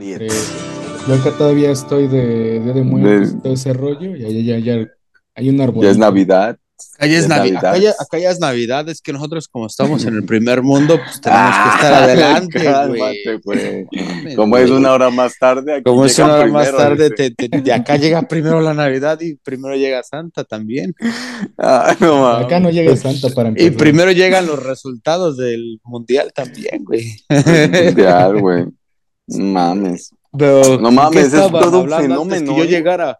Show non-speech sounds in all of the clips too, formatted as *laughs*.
Eh, yo acá todavía estoy de Día de Muertos y todo ese rollo, y allá ya, ya hay un árbol. Ya es Navidad. Acá ya es, Es Navi- Navidad. acá ya- acá ya es Navidad, es que nosotros como estamos en el *laughs* primer mundo, pues tenemos que estar Ah, *laughs* adelante, cálmate, güey. *laughs* Como es una hora más tarde, aquí Como es una hora más tarde, dice. te- te- de acá llega primero la Navidad y primero llega Santa también. Ah, no. Acá no llega Santa para Y empezar. primero llegan los resultados del mundial también, güey. Mundial, güey. No Mames. Pero, No ¿qué mames, es todo un fenómeno, Que yo ¿eh? llegara.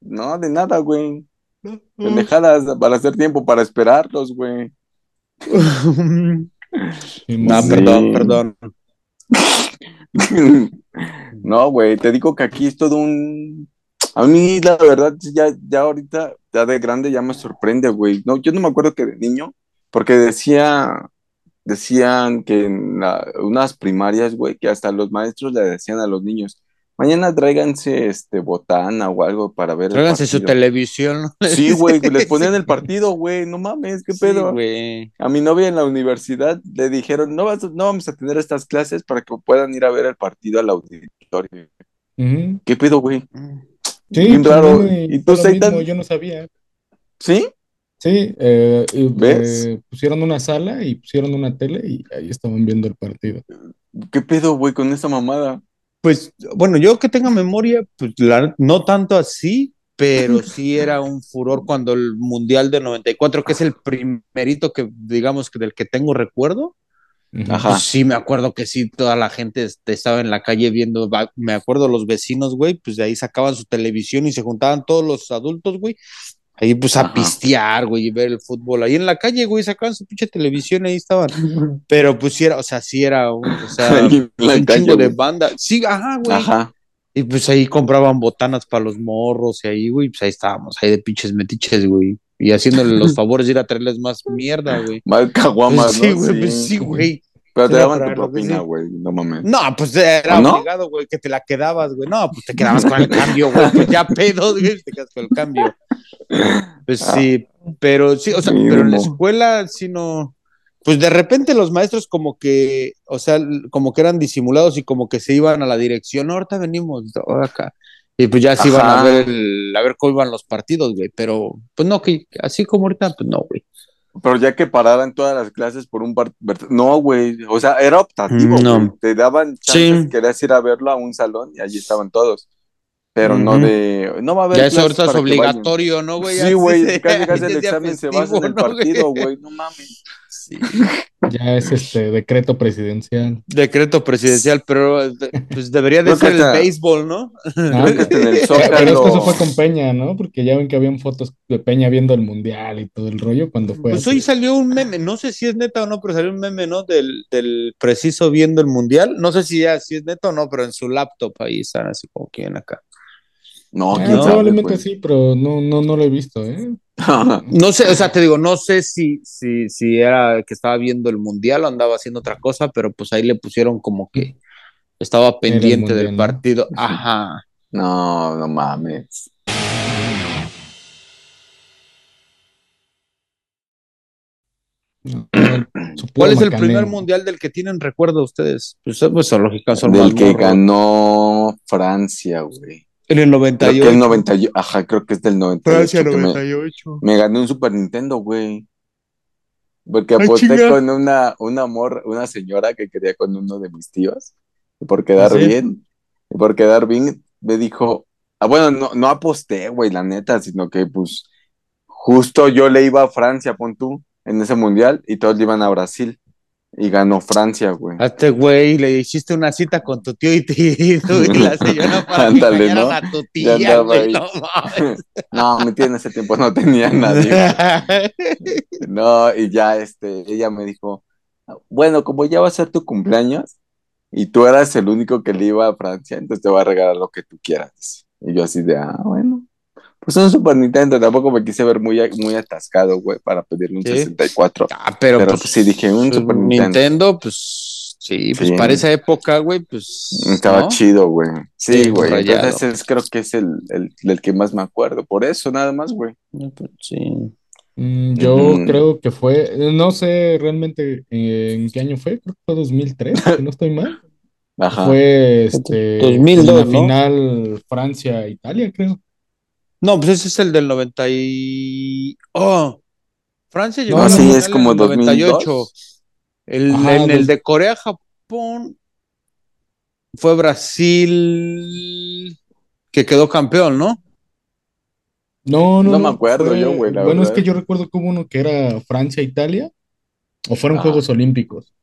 No, de nada, güey. Pendejadas para hacer tiempo para esperarlos, güey. *laughs* No, Sí. perdón, perdón. *laughs* No, güey, te digo que aquí es todo un... A mí, la verdad, ya, ya ahorita, ya de grande, ya me sorprende, güey. No, yo no me acuerdo que de niño, porque decía, decían que en la- unas primarias, güey, que hasta los maestros le decían a los niños, mañana tráiganse, este, botana o algo para ver el Tráiganse su partido". televisión. Sí, güey, les *laughs* ponían el partido, güey, no mames, qué Sí, pedo. güey. A mi novia en la universidad le dijeron, no, vas, no vamos a tener estas clases para que puedan ir a ver el partido al auditorio. ¿Qué pedo, güey? Sí, Bien pues, raro. me ¿Y tú, Seitan? yo no sabía. ¿Sí? Sí, eh, ¿Ves? eh, pusieron una sala y pusieron una tele y ahí estaban viendo el partido. ¿Qué pedo, güey, con esa mamada? Pues, bueno, yo que tenga memoria, pues la- no tanto así, pero sí era un furor cuando el Mundial de 94, que es el primerito que, digamos, que del que tengo recuerdo. Ajá. pues sí me acuerdo que sí, toda la gente este, estaba en la calle viendo, me acuerdo los vecinos, güey, pues de ahí sacaban su televisión y se juntaban todos los adultos, güey, ahí pues a Ajá. pistear, güey, y ver el fútbol, ahí en la calle, güey, sacaban su pinche televisión y ahí estaban, pero pues sí era, o sea, sí era un, o sea, *laughs* pues, un calle, chingo de banda, sí, ajá, güey, Ajá. y pues ahí compraban botanas para los morros y ahí, güey, pues ahí estábamos, ahí de pinches metiches, güey. Y haciéndole los *laughs* favores de ir a traerles más mierda, güey. Más caguamas, Pues sí, ¿no? güey, pues sí, güey. Pero te daban tu propina, sí. güey, no mames. No, pues era obligado, güey, que te la quedabas, güey. No, pues te quedabas con el cambio, güey. Pues ya pedos, güey, te quedas con el cambio. Pues sí, pero sí, o sea, pero en la escuela sí no. Pues de repente los maestros como que, o sea, como que eran disimulados y como que se iban a la dirección, "No, ahorita venimos ahora acá. Y pues ya se iban a ver el- a ver cómo iban los partidos, güey. Pero, pues no, que así como ahorita, pues no, güey. Pero ya que pararan todas las clases por un partido. No, güey. O sea, era optativo, No. güey. Te daban chances, Sí. querías ir a verlo a un salón y allí estaban todos. Pero no de. No va a haber. Ya eso ahorita es obligatorio, ¿no, güey? Sí, güey. Casi *laughs* casi el examen se basa en festivo, el partido, güey. No mames. Sí. Ya es este decreto presidencial. Decreto presidencial, pero pues debería de ser el béisbol, ¿no? Ah, Pero es que eso fue con Peña, ¿no? Porque ya ven que habían fotos de Peña viendo el mundial y todo el rollo cuando fue Pues así. hoy salió un meme, no sé si es neta o no, pero salió un meme, ¿no? Del, del preciso viendo el mundial. No sé si ya si es neta o no, pero en su laptop ahí están así como que ven acá. No, Ah, quién sabe, probablemente güey. sí, pero no, no, no lo he visto, ¿eh? *laughs* No sé, o sea, te digo, no sé si, si, si era que estaba viendo el mundial o andaba haciendo otra cosa, pero pues ahí le pusieron como que estaba pendiente mundial, del ¿no? partido. Ajá. No, no mames. ¿Cuál es el primer mundial del que tienen recuerdo ustedes? Pues, pues son Del que ganó Francia, güey. En el Creo 98. que el 98. Ajá, creo que es del 98. Francia que me- 98. Me gané un Super Nintendo, güey. Porque Ay, aposté chinga. con una, una morra, una señora que quería con uno de mis tíos. Y por quedar ¿Ah, sí? bien, y por quedar bien, me dijo, ah, bueno, no, no aposté, güey, la neta, sino que pues justo yo le iba a Francia, pon tú, en ese mundial, y todos le iban a Brasil. Y ganó Francia, güey. A este güey le hiciste una cita con tu tío y, te, y tú y la *laughs* señora para Ándale, ¿no? a tu tía, güey. No. *laughs* No, mi tía en ese tiempo no tenía nadie. güey. No, y ya este, ella me dijo, bueno, como ya va a ser tu cumpleaños y tú eras el único que le iba a Francia, entonces te voy a regalar lo que tú quieras. Y yo así de, ah, bueno, pues un Super Nintendo, tampoco me quise ver muy, muy atascado, güey, para pedirle un Sí. 64. Ah, pero, Pero pues, pues sí, dije, un Super Nintendo. pues sí, pues Sí. para esa época, güey, pues. Estaba ¿no? chido, güey. Sí, Sí, güey. rayado. Entonces es- creo que es el, el, el que más me acuerdo. Por eso, nada más, güey. Pues, Sí. Mm, Yo creo que fue, no sé realmente eh, en qué año fue, creo que fue 2003, si no estoy mal. *laughs* Ajá. Fue este, 2002, en la ¿no? final Francia-Italia, creo. No, pues ese es el del 90 y... Oh, Francia llegó No, a la sí, final es como en el 98. 2002. El, Ajá, en el de Corea-Japón fue Brasil que quedó campeón, ¿no? No, no, No me acuerdo yo, güey, Bueno, es que yo recuerdo hubo uno que era Francia-Italia, o fueron Ah. Juegos Olímpicos.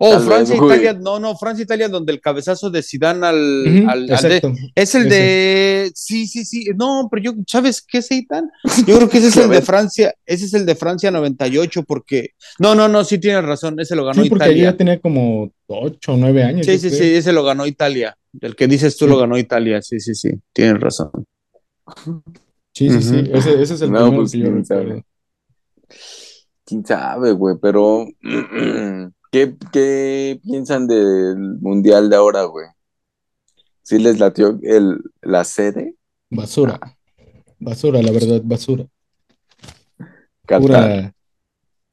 Oh, Tal vez, güey. no, no, Francia-Italia donde el cabezazo de Zidane al, Ujú, al- al de- exacto. Es el de. Sí, sí, sí. No, pero yo, ¿sabes qué, Seitan? Yo creo que ese es el de. Francia. Ese es el de Francia 98, porque. No, no, no, sí tienes razón. Ese lo ganó Sí, porque Italia. ya tenía como ocho o nueve años. Sí, sí, creo. sí, ese lo ganó Italia. El que dices tú Sí. lo ganó Italia. Sí, sí, sí. Tienes razón. Sí, sí, sí. Ese, ese es el No, primero pues, que yo quién sabe. recuerdo. Quién sabe, güey, pero *clears throat* *clears throat* ¿qué, qué piensan del mundial de ahora, güey? ¿Sí les latió el, la sede? Basura. Basura, la verdad, basura. Qatar. Pura.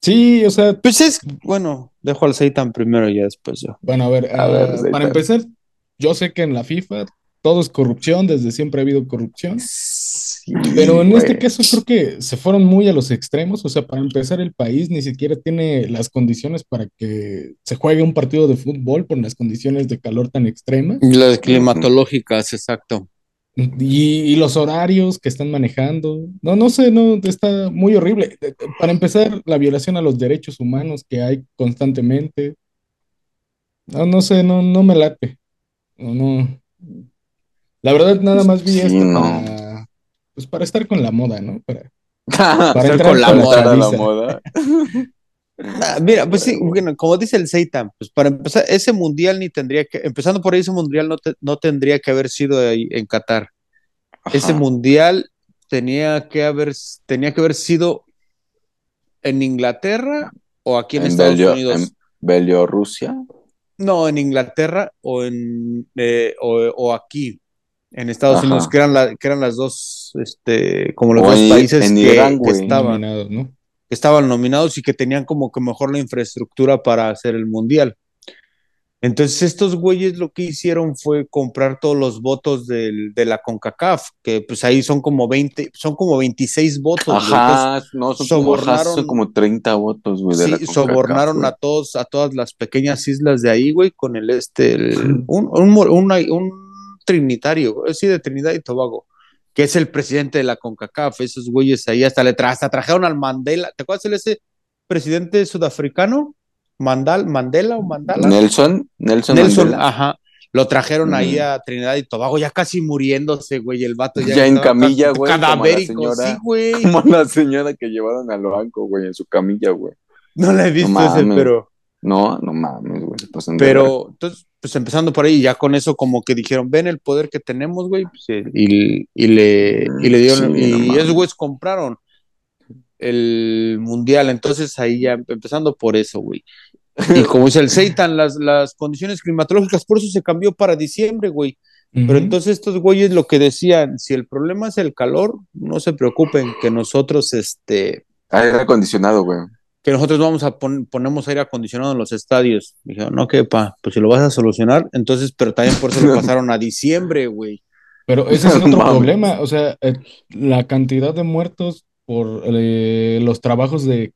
Sí, o sea, Pues es. Bueno, dejo al Seitan primero y ya después yo. bueno, a ver, A ver, ah, para empezar, yo sé que en la FIFA todo es corrupción, desde siempre ha habido corrupción. Sí, Pero en güey. este caso creo que se fueron muy a los extremos, o sea, para empezar el país ni siquiera tiene las condiciones para que se juegue un partido de fútbol por las condiciones de calor tan extremas Las climatológicas, exacto. y, y los horarios que están manejando. No, no sé, no, está muy horrible. Eh, Para empezar, la violación a los derechos humanos que hay constantemente. No, no sé, no, no me late. No, no. La verdad, nada más vi Sí, esto no. para, pues para estar con la moda, ¿no? Para, *laughs* Estar con la con moda, la moda. *laughs* Ah, mira, pues sí, bueno, como dice el Seitan, pues para empezar, ese mundial ni tendría que, empezando por ahí, ese mundial no, te- no tendría que haber sido ahí en Qatar. Ese mundial tenía que haber, tenía que haber sido en Inglaterra o aquí en, En Estados Belio- Unidos. en Bielorrusia. No, en Inglaterra o en eh, o, o aquí en Estados Ajá. Unidos, que eran, la- que eran las dos, este, como los O dos países en que, Irán, que güey. estaban. nominados, ¿no? que estaban nominados y que tenían como que mejor la infraestructura para hacer el mundial. Entonces estos güeyes lo que hicieron fue comprar todos los votos del, de la CONCACAF, que pues ahí son como 20, son como 26 votos. Ajá, no, son como, sobornaron- son como 30 votos, güey, de la Sí, CONCACAF, sobornaron güey. a todos, a todas las pequeñas islas de ahí, güey, con el este, el- un, un, mor- una- un trinitario, sí, de Trinidad y Tobago, que es el presidente de la CONCACAF, esos güeyes ahí hasta le tra hasta trajeron al Mandela, ¿te acuerdas de ese presidente sudafricano? Mandal, Mandela o Mandala? Nelson, Nelson, Nelson, Mandela. ajá. Lo trajeron ahí Mm. a Trinidad y Tobago, ya casi muriéndose, güey, el vato ya, Ya en camilla, ca- güey, como la Cadavérico, señora. sí, güey. Como la señora que llevaron al banco, güey, en su camilla, güey. No la he visto No ese, pero... No, no mames, güey. Pero, entonces, pues empezando por ahí, ya con eso como que dijeron, ven el poder que tenemos, güey, pues, y, y le, y le dieron, Sí, y no esos güeyes compraron el mundial, entonces ahí ya empezando por eso, güey. Y *laughs* como dice el Seitan, las, las condiciones climatológicas, por eso se cambió para diciembre, güey. Pero entonces estos güeyes lo que decían, si el problema es el calor, no se preocupen, que nosotros, este, Aire acondicionado, güey. Que nosotros vamos a poner, ponemos aire acondicionado en los estadios. Dijeron, no, que pa, pues si lo vas a solucionar, entonces, pero también por eso lo *laughs* pasaron a diciembre, güey. Pero ese es *laughs* No otro problema, o sea, eh, la cantidad de muertos por eh, los trabajos de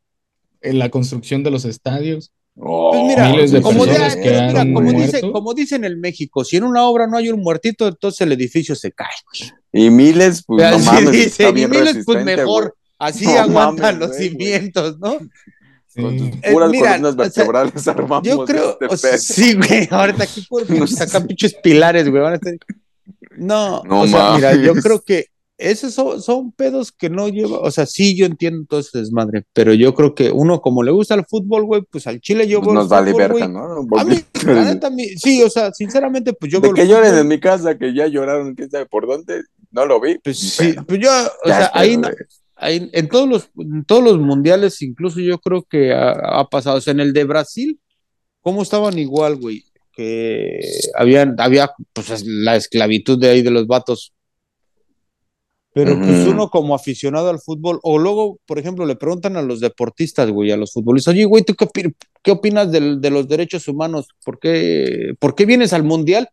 en la construcción de los estadios. Pues mira, de como, ya- mira, como, dice, como dicen en México, si en una obra no hay un muertito, entonces el edificio se cae. Y miles, pues no mames, está y miles, pues mejor, así No aguantan mames, los cimientos, ¿no? Con tus Eh, puras mira, columnas o sea, vertebrales *laughs* armamos Yo creo, este o sea, sí, güey, ahorita aquí por *laughs* pinches acá pinches pilares, güey, van a estar- No, No o sea, mira, yo creo que esos son, son pedos que no lleva, o sea, sí, yo entiendo todo ese desmadre, pero yo creo que uno como le gusta el fútbol, güey, pues al Chile yo Pues el nos vale verga. ¿no? A mí, la *laughs* neta, a mí- sí, o sea, sinceramente, pues yo de que lloren en mi casa, que ya lloraron, quién sabe por dónde, no lo vi. pues sí, pues yo, o ya sea, espero, ahí, güey. En todos los, en todos los mundiales, incluso yo creo que ha, ha pasado, o sea, en el de Brasil, ¿cómo estaban igual, güey? Que habían, había, pues, la esclavitud de ahí de los vatos. Pero pues uno como aficionado al fútbol, o luego, por ejemplo, le preguntan a los deportistas, güey, a los futbolistas, oye, güey, ¿tú qué, opi- qué opinas del- de los derechos humanos? ¿Por qué, por qué vienes al mundial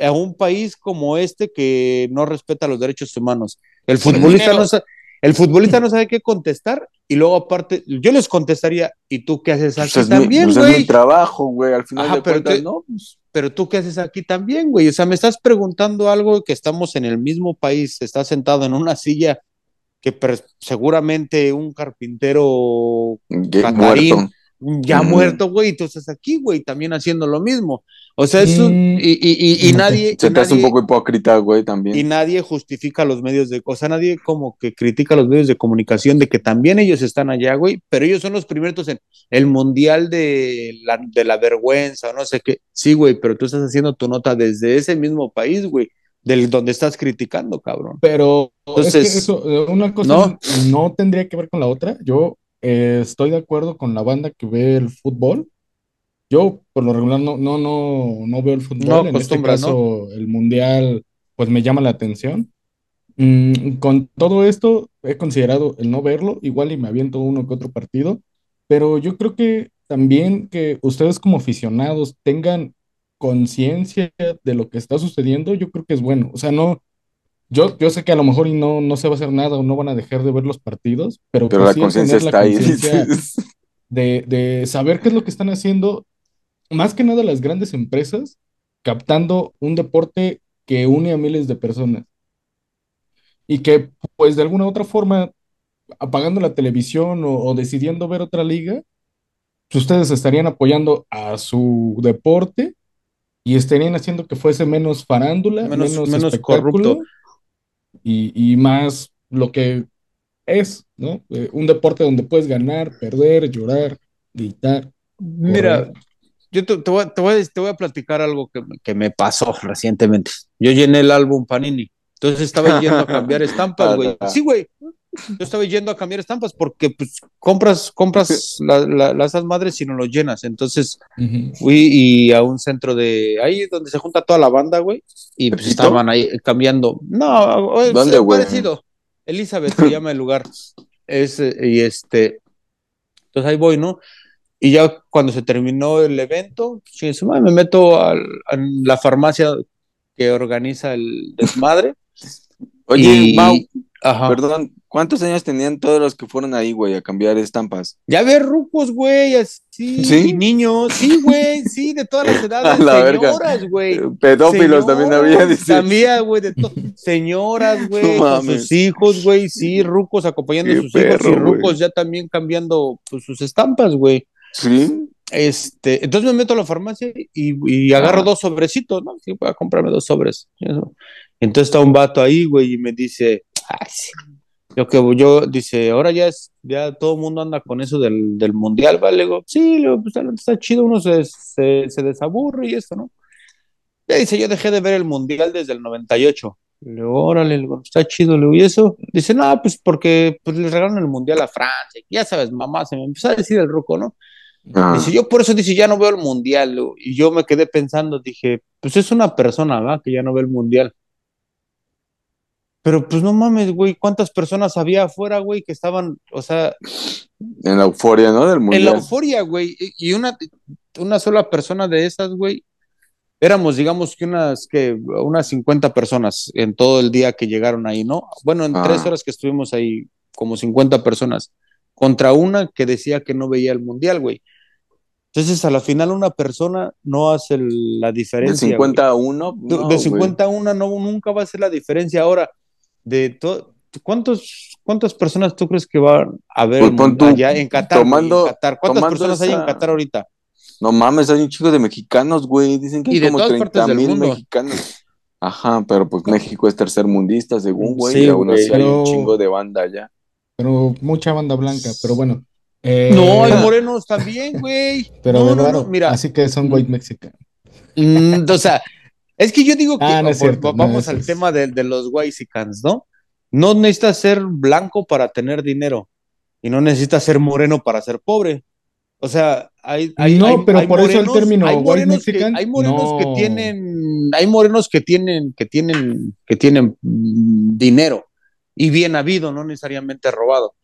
a un país como este que no respeta los derechos humanos? El el futbolista no sabe, el futbolista no sabe qué contestar, y luego aparte, yo les contestaría, ¿y tú qué haces Pues aquí es, mi, también, pues es mi güey? trabajo, güey. Al final Ajá, de pero cuentas, te- no, pues, pero tú qué haces aquí también, güey. O sea, me estás preguntando algo que estamos en el mismo país, estás sentado en una silla que seguramente un carpintero catarín muerto. ya Mm. muerto, güey, tú estás aquí, güey, también haciendo lo mismo. O sea, eso, Mm, y, y, y, nadie, Se te hace un poco hipócrita, güey, también. y nadie justifica los medios de, o sea, nadie como que critica los medios de comunicación de que también ellos están allá, güey, pero ellos son los primeros en el mundial de la, de la vergüenza, o no sé qué. Sí, güey, pero tú estás haciendo tu nota desde ese mismo país, güey, del donde estás criticando, cabrón. Pero es que Entonces, eso, eh, una cosa ¿no? no tendría que ver con la otra. Yo eh, estoy de acuerdo con la banda que ve el fútbol. Yo, por lo regular, no, no, no, no veo el No fútbol. En este acostumbras, ¿no? caso, el mundial, pues me llama la atención. Mm, con todo esto, he considerado el no verlo, igual y me aviento uno que otro partido, pero yo creo que también que ustedes como aficionados tengan conciencia de lo que está sucediendo, yo creo que es bueno. O sea, no, yo, yo sé que a lo mejor y no, no se va a hacer nada o no van a dejar de ver los partidos, pero Pero pues la sí conciencia está ahí. *laughs* de, de saber qué es lo que están haciendo, más que nada las grandes empresas, captando un deporte que une a miles de personas y que pues de alguna u otra forma, apagando la televisión o, o decidiendo ver otra liga, pues ustedes estarían apoyando a su deporte y estarían haciendo que fuese menos farándula, Menos, menos corrupto. y, y más lo que es, ¿no? Eh, un deporte donde puedes ganar, perder, llorar, gritar, Mira, correr. Yo te, te voy, a- te voy a- te voy a platicar algo que, me- que me pasó recientemente. Yo llené el álbum Panini. Entonces estaba yendo a cambiar estampas, güey. Sí, güey. Yo estaba yendo a cambiar estampas porque pues compras, compras la- la- las madres y no los llenas. Entonces Ujú. fui y a un centro de ahí donde se junta toda la banda, güey, y pues estaban ahí cambiando. No, es ¿Dónde, güey? parecido. Elizabeth se llama el lugar. Es, eh, y este, entonces ahí voy, ¿no? Y ya cuando se terminó el evento, me meto a la farmacia que organiza el desmadre. *laughs* Oye, y, Mau, ajá. perdón, ¿cuántos años tenían todos los que fueron ahí, güey, a cambiar estampas? Ya ves rucos, güey, así, ¿Sí? niños, sí, güey, sí, de todas las *laughs* edades, la señoras, güey. Eh, Pedófilos también había, dice. También, güey, de señoras, güey, No con mames. sus hijos, güey, sí, rucos acompañando Qué a sus hijos y rucos ya también cambiando pues, sus estampas, güey. Sí. Este, entonces me meto a la farmacia y, y agarro Ah. dos sobrecitos, ¿no? Sí, voy a comprarme dos sobres. Eso. Entonces está un vato ahí, güey, y me dice, ay, sí. Yo que yo, dice, ahora ya es, ya todo el mundo anda con eso del, del mundial, ¿vale? Le digo, sí, le digo, pues está, chido, uno se, se, se desaburre y esto, ¿no? Ya dice, yo dejé de ver el mundial desde el 98. Le digo, órale, le digo, está chido, le digo, ¿y eso? Dice, no, pues porque pues, le regalaron el mundial a Francia. Ya sabes, mamá, se me empezó a decir el ruco, ¿no? Ah. Dice, yo por eso dice, ya no veo el mundial. Y yo me quedé pensando, dije, pues es una persona, ¿va? Que ya no ve el mundial. Pero pues no mames, güey, ¿cuántas personas había afuera, güey, que estaban, o sea, En la euforia, ¿no? Del en la mundial. euforia, güey? Y y una, una sola persona de esas, güey, éramos, digamos que unas, que unas 50 personas en todo el día que llegaron ahí, ¿no? Bueno, en Ah. tres horas que estuvimos ahí, como 50 personas, contra una que decía que no veía el mundial, güey. Entonces, a la final, una persona no hace la De diferencia. güey. 50 a 1. De- de 50 a 1 no, nunca va a ser la diferencia. Ahora, de to- ¿cuántos, ¿cuántas personas tú crees que van a ver Pues tú, allá en Qatar? tomando- en Qatar? ¿Cuántas tomando personas hay en esa- Qatar ahorita? No mames, hay un chico de mexicanos, güey. Dicen que Y hay de como todas 30 partes del mil mexicanos. Ajá, pero pues México es tercer mundista, según, güey. Sí, y aún así güey. hay un Pero- chingo de banda allá. Pero mucha banda blanca, pero bueno. Eh, No, hay morenos también, güey. Pero no, de no, raro, no, mira, así que son white mexican. mm, o sea, es que yo digo que Ah, no cierto, vamos al tema de, de los Whitexicans, ¿no? No necesitas ser blanco para tener dinero y no necesitas ser moreno para ser pobre. O sea, hay, hay No, hay- pero hay por eso el término hay white morenos que- mexican hay morenos que no- tienen, hay morenos que tienen, que tienen, que tienen mm, dinero y bien habido, no necesariamente robado.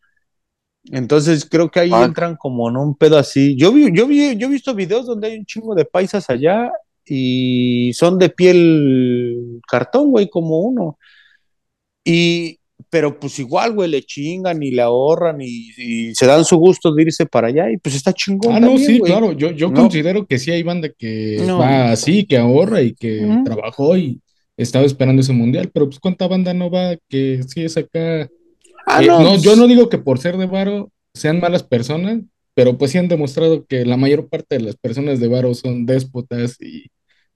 Entonces creo que ahí Ah. entran como en un pedo así. Yo vi, yo vi, yo he visto videos donde hay un chingo de paisas allá y son de piel cartón, güey, como uno. Y, pero pues igual, güey, le chingan y le ahorran y, y se dan su gusto de irse para allá y pues está chingón. Ah, no, también, sí, güey. claro. Yo, yo No. considero que sí hay banda que No. va así, que ahorra y que Ujú. trabajó y estaba esperando ese mundial, pero pues cuánta banda no va que sí es acá. Ah, Eh, no, no, pues, yo no digo que por ser de varo sean malas personas, pero pues sí han demostrado que la mayor parte de las personas de varo son déspotas y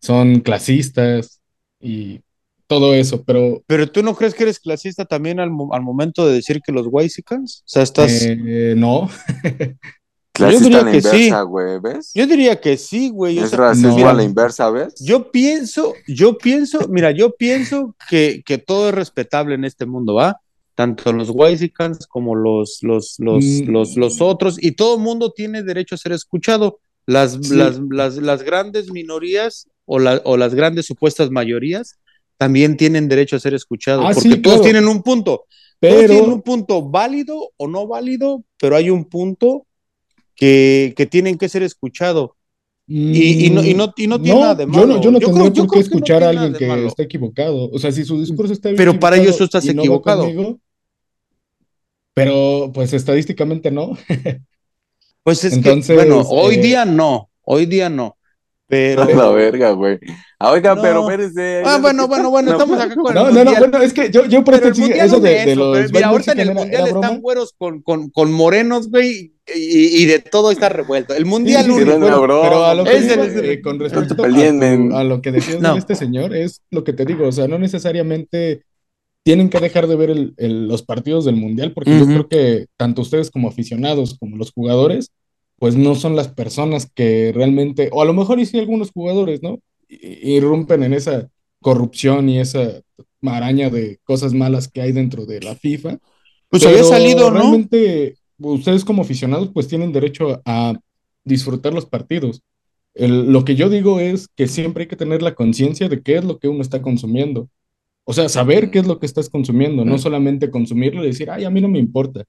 son clasistas y todo eso, pero Pero tú no crees que eres clasista también al, mo- al momento de decir que los Whitexicans? O sea, estás. eh, no. *laughs* Clasista diría a la que sí. inversa, güey, ¿ves? Yo diría que sí, güey. o Es sea, racismo no. a la inversa, ¿ves? Yo pienso, yo pienso, mira, yo pienso que, que todo es respetable en este mundo, ¿va? Tanto los Whitexicans como los, los, los, Mm. los, los otros, y todo mundo tiene derecho a ser escuchado. Las, Sí. las, las, las grandes minorías o, la- o las grandes supuestas mayorías también tienen derecho a ser escuchados, Ah, porque sí, todos tienen un punto. Todos tienen Pero un punto válido o no válido, pero hay un punto que, que tienen que ser escuchado. Y, y no, y, no, y no tiene No, nada de yo malo. no, yo no tendría creo- yo por qué escuchar a alguien que está equivocado. O sea, si su discurso está Pero para ellos tú estás equivocado. conmigo, pero pues estadísticamente no. *laughs* Pues es Entonces, que, bueno, hoy eh, día no, hoy día no. Pero. A *laughs* la verga, güey. Ah, oiga, No. pero espérese. Ah, bueno, bueno, bueno, estamos acá con No, el no, bueno, es que yo, yo por Pero eso de, de de eso, los pero mira, ahorita en el era- mundial era están güeros con, con, con morenos, güey, y, y de todo está revuelto. El mundial Sí, único. Pero a lo que Es el- eh, con respecto a, tu- lo que decías No. de este señor, es lo que te digo, o sea, no necesariamente tienen que dejar de ver el- el- los partidos del Mundial, porque yo creo que tanto ustedes como aficionados, como los jugadores, pues no son las personas que realmente, o a lo mejor y sí algunos jugadores, ¿no? I- Irrumpen en esa corrupción y esa maraña de cosas malas que hay dentro de la FIFA. Pues había salido, ¿no? Realmente, ustedes como aficionados, pues tienen derecho a disfrutar los partidos. El- lo que yo digo es que siempre hay que tener la conciencia de qué es lo que uno está consumiendo. O sea, saber qué es lo que estás consumiendo, no solamente consumirlo y decir, ay, a mí no me importa.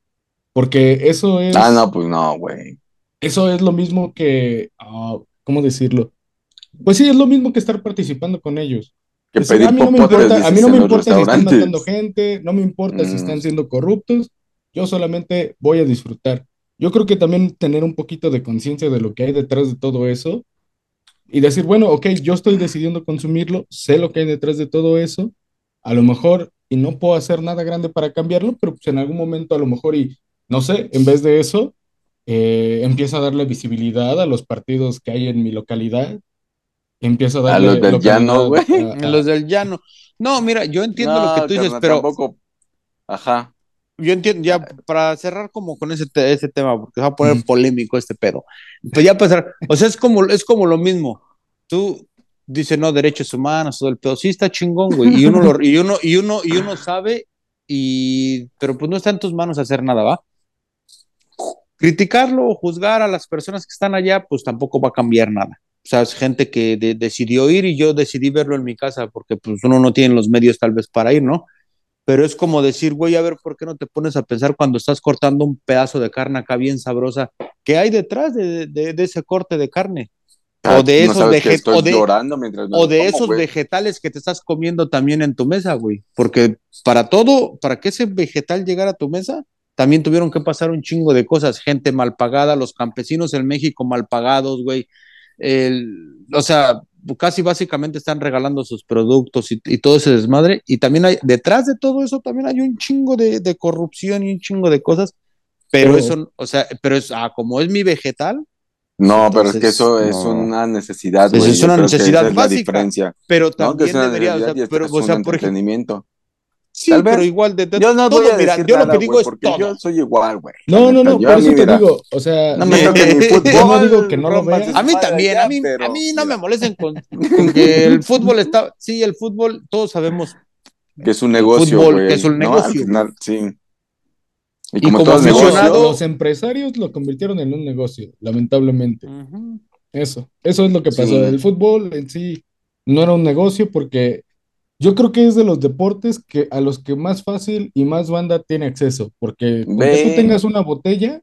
Porque eso es, Ah, no, pues no, güey. eso es lo mismo que, ah, ¿cómo decirlo? Pues sí, es lo mismo que estar participando con ellos. Que Decir, pedir a mí no me importa, a mí no me importa si están matando gente, no me importa si Mm. están siendo corruptos, yo solamente voy a disfrutar. Yo creo que también tener un poquito de conciencia de lo que hay detrás de todo eso y decir, bueno, ok, yo estoy decidiendo consumirlo, sé lo que hay detrás de todo eso, a lo mejor, y no puedo hacer nada grande para cambiarlo, pero pues en algún momento a lo mejor, y no sé, en vez de eso, eh, empiezo a darle visibilidad a los partidos que hay en mi localidad, empiezo a A darle los del llano, güey. a- a- los del llano. No, mira, yo entiendo lo que tú dices, pero tampoco. Ajá. yo entiendo, ya para cerrar como con ese, te- ese tema, porque se va a poner polémico este pedo. Pues ya pasar, o sea, es como, es como lo mismo. Tú dices, no, derechos humanos, todo el pedo. Sí está chingón, güey. Y uno, lo, *laughs* y uno, y uno, y uno sabe, y, pero pues no está en tus manos hacer nada, ¿va? Criticarlo o juzgar a las personas que están allá, pues tampoco va a cambiar nada. O sea, es gente que de- decidió ir y yo decidí verlo en mi casa porque pues uno no tiene los medios tal vez para ir, ¿no? Pero es como decir, güey, a ver, ¿por qué no te pones a pensar cuando estás cortando un pedazo de carne acá bien sabrosa? ¿Qué hay detrás de, de- de ese corte de carne? O de no esos sabes que veget- estoy o de- llorando mientras me O lo de como, esos vegetales que te estás comiendo también en tu mesa, güey. Porque para todo, para que ese vegetal llegara a tu mesa, también tuvieron que pasar un chingo de cosas. Gente mal pagada, los campesinos en México mal pagados, güey. El- o sea, casi básicamente están regalando sus productos y, y todo ese desmadre. Y también hay, detrás de todo eso, también hay un chingo de, de corrupción y un chingo de cosas. Pero Pero- eso, o sea, pero es, ah, como es mi vegetal, No, pero es que Entonces, eso es no. una necesidad, Eso güey. es una necesidad esa es la básica. diferencia. pero No, también es una debería, o sea, pero, es o sea, un por ejemplo. Sí, Tal pero vez. igual de, de Yo no todo, voy a mira, decir yo lo nada, que digo güey, es porque todo. yo soy igual, güey. No, no, no, por eso te digo, o sea, No me no- toquen mi fútbol. *laughs* yo no digo que no lo veas. A mí también, ya, a mí, pero, a mí no mira, me molesten con, con *laughs* que el fútbol está, sí, el fútbol, todos sabemos, Que es un negocio, fútbol, güey. que es un ¿no? negocio, Al final, sí. Y Y como, como todo negocio, los empresarios lo convirtieron en un negocio, lamentablemente. Eso, eso es lo que pasó. Sí. El fútbol en sí no era un negocio porque Yo creo que es de los deportes que a los que más fácil y más banda tiene acceso, porque Ve. tú tengas una botella,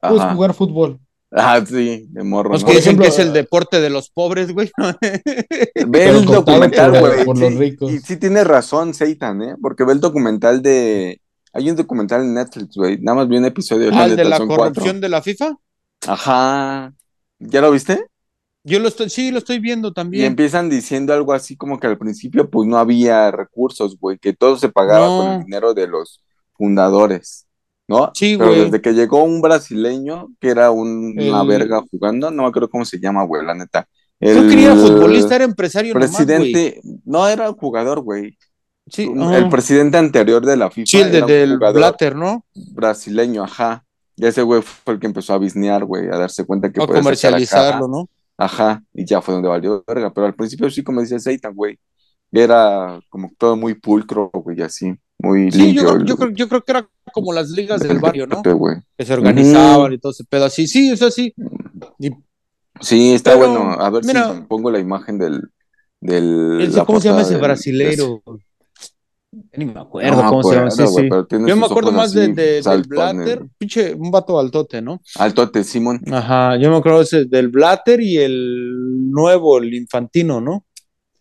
puedes Ajá. jugar fútbol. Ah, sí, de morro. Pues ¿no? que dicen ejemplo, que es el deporte de los pobres, güey. *laughs* Ve Pero el documental, por- güey. por sí, los ricos. Y sí tienes razón, Seitan, ¿eh? Porque ve el documental de. Hay un documental en Netflix, güey. Nada más vi un episodio. Ah, el de la corrupción de la FIFA. Ajá. ¿Ya lo viste? Yo lo estoy, sí, lo estoy viendo Y también. empiezan diciendo algo así como que al principio, pues no había recursos, güey. Que todo se pagaba No. con el dinero de los fundadores, ¿no? Sí, Pero güey. desde que llegó un brasileño, que era un- una El- verga jugando, no me acuerdo cómo se llama, güey, la neta. Creo que era El futbolista, era empresario nomás, güey. presidente, no era jugador, güey. Sí, ajá. El presidente anterior de la FIFA Sí, el de- del Blatter, ¿no? brasileño, ajá. Y ese güey fue el que empezó a bisnear, güey, a darse cuenta que A comercializarlo. ¿no? Ajá, y ya fue donde valió verga. Pero al principio sí, como dice Seitan, güey, era como todo muy pulcro, güey, así, muy Sí, yo limpio. el- yo, creo, yo creo que era como las ligas del el barrio, ¿no? Que se organizaban y todo ese pedo así. Sí, eso sí. Y Sí, está Pero, bueno. A ver mira- si pongo la imagen del... del la ¿Cómo se llama ese del- brasileiro? Ni me acuerdo No cómo se llama. Sí, sí. Yo me acuerdo más de, así, de- del Blatter, pinche, un vato altote, ¿no? Altote, Simón. Ajá, yo me acuerdo ese del Blatter y el nuevo, el infantino, ¿no?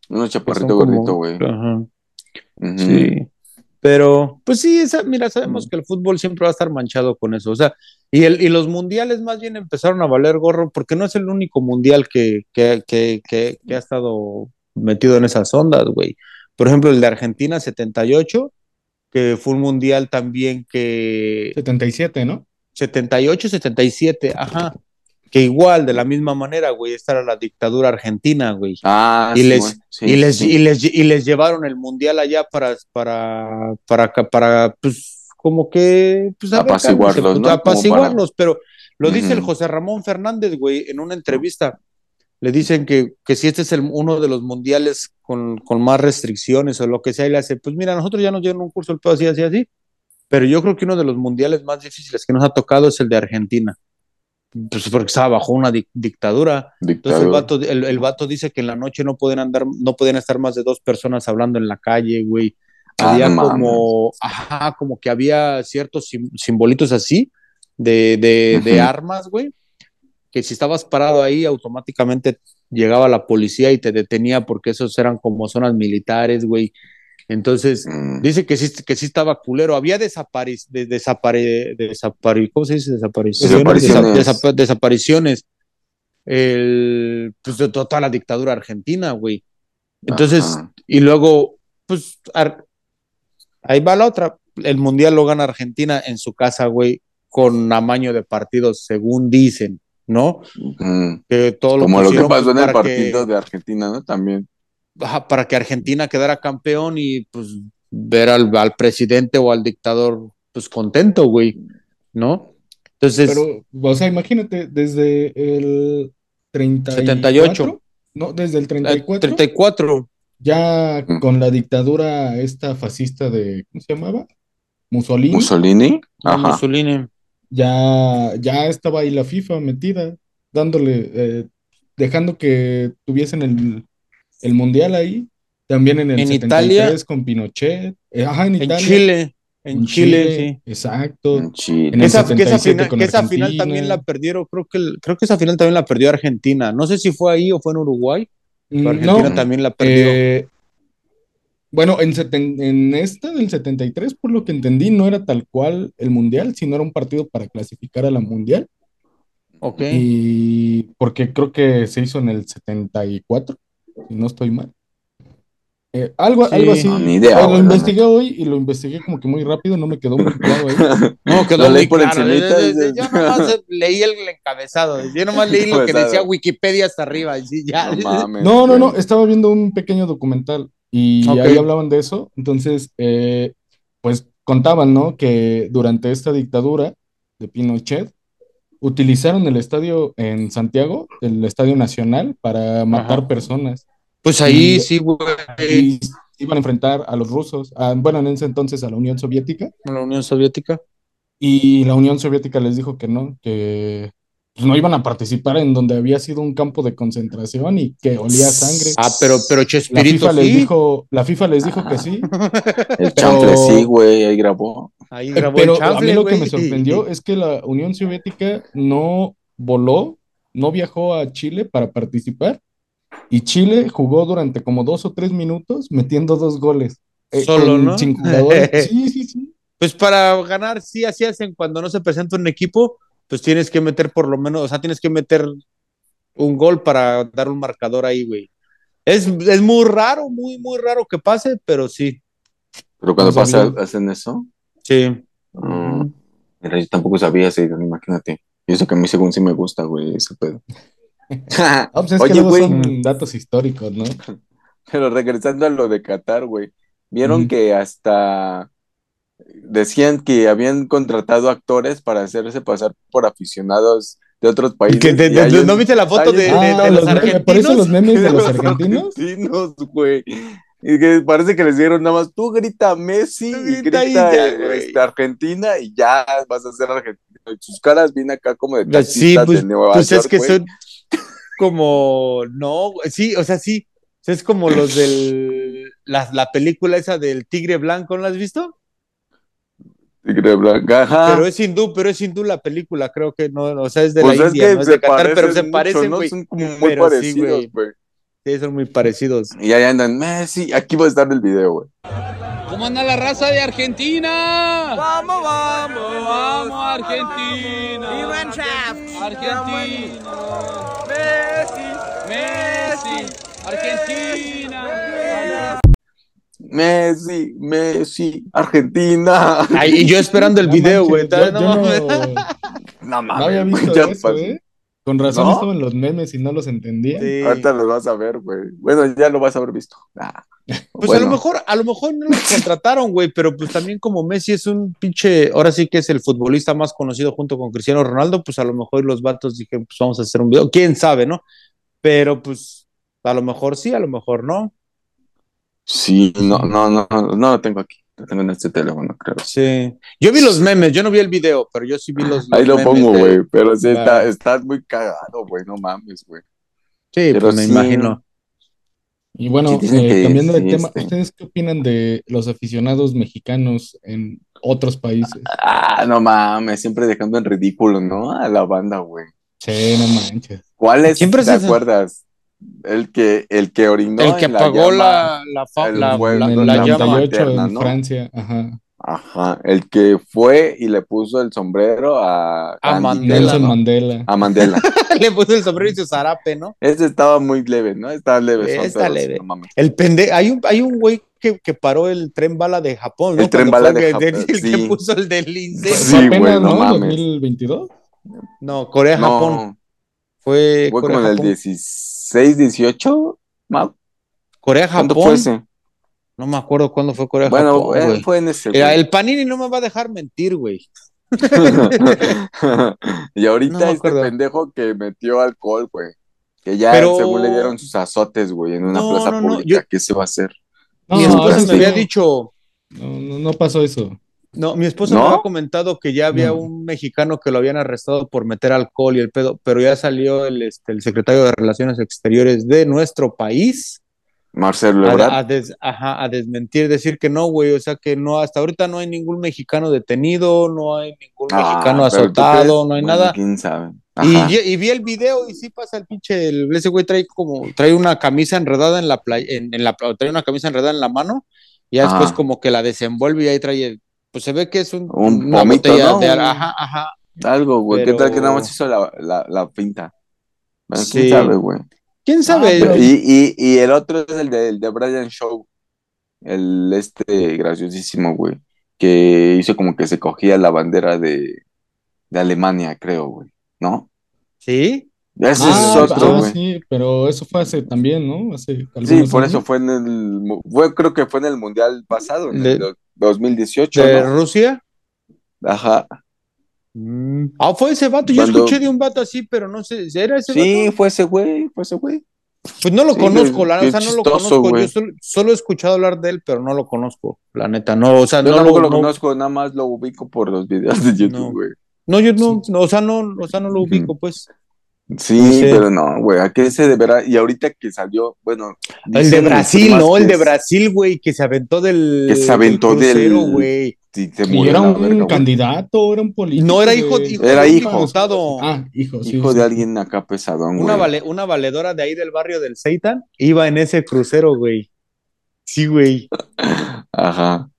Uno chaparrito gordito, güey. Ajá. Sí. Pero, pues sí, esa, mira, sabemos que el fútbol siempre va a estar manchado con eso. O sea, y, el, y los mundiales más bien empezaron a valer gorro porque no es el único mundial que, que, que, que, que ha estado metido en esas ondas, güey. Por ejemplo, el de Argentina 78, que fue un mundial también que 77, ¿no? 78, 77, ajá. Que igual, de la misma manera, güey, esta era la dictadura argentina, güey. Ah, Y les- sí, y, les, sí. y, les, y les llevaron el mundial allá para, para, para, para pues, como que, pues, a ver, Apaciguarlos, cálmense, ¿no? pues, apaciguarlos, pero lo dice el. José Ramón Fernández, güey, en una entrevista. Le dicen que, que si este es el, uno de los mundiales con, con más restricciones o lo que sea, y le hace, pues mira, nosotros ya nos dieron un curso el pedo así, así, así, pero yo creo que uno de los mundiales más difíciles que nos ha tocado es el de Argentina. Pues porque estaba bajo una dic- dictadura. Entonces el vato, el, el vato dice que en la noche no pueden andar, no pueden estar más de dos personas hablando en la calle, güey. Ah, Había no como, ajá, como que había ciertos sim- simbolitos así de, de, de Ujú. armas, güey, que si estabas parado ahí, automáticamente llegaba la policía y te detenía porque esos eran como zonas militares, güey. Entonces, Mm. dice que sí, que sí estaba culero. Había desapari de, desapare ¿cómo se dice? Desapariciones. Desapariciones. Desa- desapa- desapariciones. El, pues de toda la dictadura argentina, güey. Entonces, Ajá. y luego, pues, ahí va la otra. El mundial lo gana Argentina en su casa, güey, con amaño de partidos, según dicen, ¿no? Ujú. Que todo lo Como lo que pasó en el que- partido de Argentina, ¿no? También. ajá, para que Argentina quedara campeón y pues ver al, al presidente o al dictador pues contento, güey, ¿no? Entonces, Pero, o sea, imagínate, desde el 34, 78. No, desde el eh, 34, 34, ya con la dictadura esta fascista de, ¿cómo se llamaba? Mussolini, Mussolini. Ajá. Mussolini. Ya, ya estaba ahí la FIFA metida, dándole, eh, dejando que tuviesen el, el mundial ahí. También en el En 73 Italia. con Pinochet. Eh, ajá, en En Italia. Chile, en, En Chile, sí. Exacto. En Chile. En el Esa, que esa 77 final, con que esa final Argentina. también la perdieron, creo que, el- creo que esa final también la perdió Argentina. No sé si fue ahí o fue en Uruguay, pero Mm, Argentina no, también la perdió. eh, bueno, en, seten- en esta del 73, por lo que entendí, no era tal cual el mundial, sino era un partido para clasificar a la mundial. ok. Y porque creo que se hizo en el 74, si no estoy mal. Eh, algo, Sí. algo así. No, ni idea, Eh, lo investigué hoy y lo investigué como que muy rápido, no me quedó muy claro ahí. *laughs* No, quedó Lo leí por claro. dices. Yo nomás *laughs* leí el encabezado. Yo nomás leí lo que decía Wikipedia hasta arriba. y ya. No mames. No, no, estaba viendo un pequeño documental y ahí hablaban de eso. Entonces, eh, pues contaban, ¿no? Que durante esta dictadura de Pinochet utilizaron el estadio en Santiago, el Estadio Nacional, para matar Ajá. personas. Pues ahí Y- sí, güey. Y iban a enfrentar a los rusos, a- bueno, en ese entonces a la Unión Soviética, La Unión Soviética. y la Unión Soviética les dijo que no, que, pues, no iban a participar en donde había sido un campo de concentración y que olía a sangre. Ah, pero, pero La Chespirito FIFA les sí. dijo, la FIFA les dijo que sí. *laughs* El Pero- chanfle sí, güey, ahí grabó. Ahí Eh, grabó Pero el a mí chanfle, lo que me sorprendió es que la Unión Soviética no voló, no viajó a Chile para participar y Chile jugó durante como dos o tres minutos metiendo dos goles. eh, Solo, ¿no? Sí, sí, sí. *laughs* Pues para ganar, sí, así hacen cuando no se presenta un equipo, pues tienes que meter por lo menos, o sea, tienes que meter un gol para dar un marcador ahí, güey. Es, es muy raro, muy, muy raro que pase, pero sí. Pero cuando No pasa, hacen eso. Sí. mm, mira, yo tampoco sabía ese, imagínate. Y eso que a mí según sí me gusta, güey, ese pedo. *laughs* Ah, pues es que Oye, luego güey, son datos históricos, ¿no? *laughs* pero regresando a lo de Qatar, güey, vieron que hasta decían que habían contratado actores para hacerse pasar por aficionados de otros países. Que ¿No viste la foto de, un- de- Ah, de los los memes, argentinos? por eso los memes de *laughs* los argentinos. argentinos, güey. Y que parece que les dieron nada más, tú grita Messi Tú y grita grita y ya, güey. este, Argentina y ya vas a ser argentino. Y sus caras vienen acá como de Sí, taxistas pues, de Nueva pues York, es que güey. son como, no, sí, o sea, sí, es como los del, la, la película esa del Tigre Blanco, ¿no la has visto? Tigre blanca, ajá. Pero es hindú, pero es hindú la película, creo que no, o sea, es de pues la es India, que no es de Qatar, pero se parecen ¿no? güey. Son como muy Pero sí, parecidos, güey. Sí, son muy parecidos. Y ahí andan, Messi, aquí va a estar el video, güey. ¿Cómo anda la raza de Argentina? Vamos, vamos, vamos Argentina. Argentina. Messi, Messi, Argentina. Messi, Messi, Argentina. Ay, y yo esperando el No video, güey. no no- mames. *laughs* No No había güey, visto ya eso, pasó. ¿eh? Con razón ¿No? estaban los memes y no los entendía. Sí. Ahorita los vas a ver, güey. Bueno, ya lo vas a haber visto. Ah, Pues bueno. a lo mejor, a lo mejor no lo contrataron, güey, pero pues también como Messi es un pinche, ahora sí que es el futbolista más conocido junto con Cristiano Ronaldo, pues a lo mejor los vatos dijeron, pues vamos a hacer un video, quién sabe, ¿no? Pero pues a lo mejor sí, a lo mejor no. Sí, no, no, no, no lo tengo aquí. Lo tengo en este teléfono, creo. Sí. Yo vi los memes, yo no vi el video, pero yo sí vi los, Ahí los lo memes pongo, de- güey. Pero sí, está, Claro. está muy cagado, güey. No mames, güey. Sí, Pero pues me sí. imagino. Y bueno, Sí, eh, cambiando de sí, tema, este. ¿ustedes qué opinan de los aficionados mexicanos en otros países? Ah, no mames. Siempre dejando en ridículo, ¿no? A la banda, güey. Sí, no manches. ¿Cuál es? Siempre ¿Te se- acuerdas? El que, el que orinó el que en la apagó llama. la, el la- la- la la llama. 98 eterna, en ¿no? Francia, ajá. Ajá. El que fue y le puso el sombrero a, A Mandela, Nelson ¿no? Mandela. A Mandela. *laughs* Le puso el sombrero y su zarape, ¿no? Ese estaba muy leve, ¿no? Estaba leve. Está leve. no mames. El pende hay un, hay un güey que, que paró el tren bala de Japón, ¿no? El tren bala de que- Japón, El que sí. puso el del incendio. Sí, apenas, güey, no mames. 2022. No, Corea, Japón. No, Fue, fue Corea, como en el Japón. 16, 18, Mau. Corea, ¿Cuánto Japón. fue ese? No me acuerdo cuándo fue Corea, Bueno, Japón, fue en ese. Mira, el Panini no me va a dejar mentir, güey. *laughs* y ahorita No este pendejo que metió alcohol, güey. Que ya Pero- según le dieron sus azotes, güey, en una No, plaza no, no, pública. yo- ¿Qué se va a hacer? No, eso eso me había no, dicho, no, no, no pasó eso. No, mi esposa ¿No? me había comentado que ya había No. un mexicano que lo habían arrestado por meter alcohol y el pedo, pero ya salió el, este, el secretario de Relaciones Exteriores de nuestro país Marcelo a, a des- ajá, a desmentir, decir que no, güey, o sea que no, hasta ahorita no hay ningún mexicano detenido, no hay ningún Ah, mexicano pero ¿tú azotado, no hay Bueno, nada. ¿Quién sabe? Y, vi el video y sí pasa el pinche, el- ese güey trae como, trae una camisa enredada en la playa, en, en la, trae una camisa enredada en la mano y ya después como que la desenvuelve y ahí trae, el- pues se ve que es un, Un una botella ¿no? de, ajá, ajá. Algo, güey. ¿Qué tal que nada más hizo la, la, la pinta? Bueno, Sí. ¿Quién sabe, güey? ¿Quién sabe? pero- Y, y, y el otro es el de, el de Brian Show. El este graciosísimo, güey. Que hizo como que se cogía la bandera de, de Alemania, creo, güey. ¿No? ¿Sí? Ese Ah, es otro, ah, güey. sí, pero eso fue hace también, ¿no? Hace Sí, por años. eso fue en el. Fue, creo que fue en el mundial pasado, en el 2018. ¿De ¿no? Rusia? Ajá. Ah, fue ese vato, yo Cuando- escuché de un vato así, pero no sé, ¿era ese Sí, vato? fue ese güey, fue ese güey. Pues no lo Sí, conozco, la, o sea, no lo conozco, yo solo, solo he escuchado hablar de él, pero no lo conozco, la neta, no, o sea, Yo no tampoco lo, lo no- conozco, nada más lo ubico por los videos de YouTube, güey. No, yo no, no, o sea, no, o sea, no lo ubico, pues. Sí, No sé. pero no, güey, ¿a qué se deberá? Y ahorita que salió, bueno. El de Brasil, ¿no? El de Brasil, güey, que se aventó del. Que se aventó del- crucero, güey. Sí, Y era un verga, candidato, era un político. No, era hijo, de- hijo Era hijo. diputado. Ah, hijo, sí. Hijo sí. de alguien acá pesadón, güey. Una, vale- una valedora de ahí del barrio del Seitan iba en ese crucero, güey. Sí, güey. *laughs* Ajá.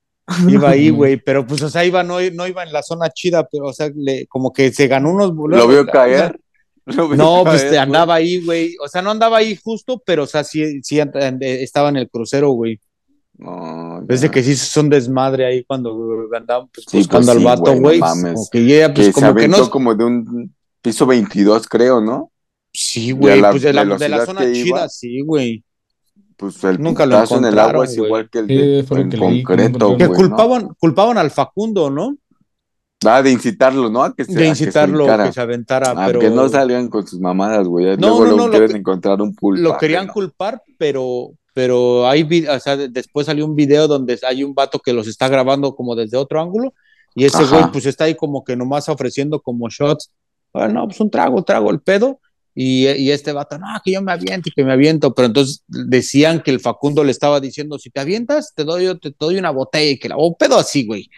Iba ahí, *laughs* güey. Pero pues, o sea, iba, no, no iba en la zona chida, pero, o sea, le- como que se ganó unos Lo veo caer. *laughs* No, pues caer, te güey. andaba ahí, güey. O sea, no andaba ahí justo, pero, o sea, sí, sí and- estaba en el crucero, güey. No. Desde que sí son desmadre ahí cuando andaban pues, Sí, buscando pues al sí, vato, güey, no como que ya, pues, que se como que aventó no. como de un piso 22, creo, ¿no? Sí, güey, la pues de la, de la zona que chida, iba. sí, güey. Pues el Nunca lo en el agua es igual que el de en que que concreto. Que güey, ¿no? culpaban, culpaban al Facundo, ¿no? Ah, de incitarlo, ¿no? A que se, De a que se incitarlo que se aventara, A pero que no salgan con sus mamadas, güey. No, Luego no, no, lo quieren encontrar un culpable. lo querían ¿no? culpar, pero, pero hay, o sea, después salió un video donde hay un vato que los está grabando como desde otro ángulo y ese Ajá. güey pues está ahí como que nomás ofreciendo como shots, ah, no, pues un trago, trago el pedo y, y este vato, no, que yo me aviento y que me aviento, pero entonces decían que el Facundo le estaba diciendo, si te avientas, te doy, te, te doy una botella y que la, un pedo así, güey,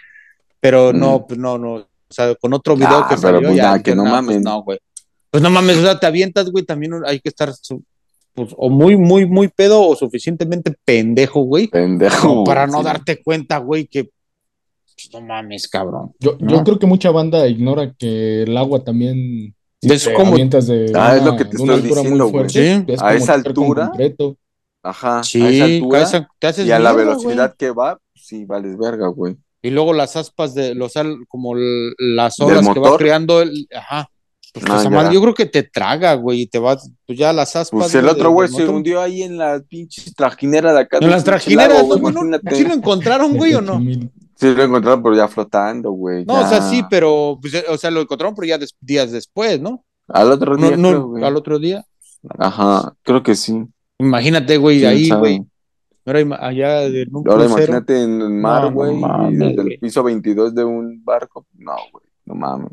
pero Mm. no, pues no, no, o sea, con otro video Ah, que pero salió pues ya que no "Ah, pues mamen". no, güey. Pues no mames, o sea, te avientas, güey, también hay que estar su- pues, o muy, muy, muy pedo o suficientemente pendejo, güey, Pendejo. para no sí. darte cuenta, güey, que pues, no mames, cabrón. Yo, ¿no? yo creo que mucha banda ignora que el agua también. si Es te como- avientas de Ah, es una, lo que te estoy altura diciendo, muy güey. Sí, es a esa altura, concreto. Ajá. Sí, a esa altura. cabeza, te haces y a la velocidad güey. que va, sí, vales verga, güey. Y luego las aspas de los como las olas que va creando el, ajá. Pues Ah, ya. yo creo que te traga, güey, y te vas, pues ya las aspas. Pues el otro güey se motor. hundió ahí en la pinche trajinera de acá. En las trajineras, lago, ¿no, güey? ¿No? ¿Sí lo encontraron, güey, o no? Sí lo encontraron, pero ya flotando, güey. No, o sea, ya. sí, pero, pues, eh, o sea, lo encontraron, pero ya des- días después, ¿no? Al otro No, día, no, creo, güey. al otro día. Ajá, creo que sí. Imagínate, güey, ¿Quién ahí, sabe? güey. Ahora allá de un Ahora crucero. imagínate en el mar, No, no güey, mames, desde el piso 22 de un barco. No, güey, no mames.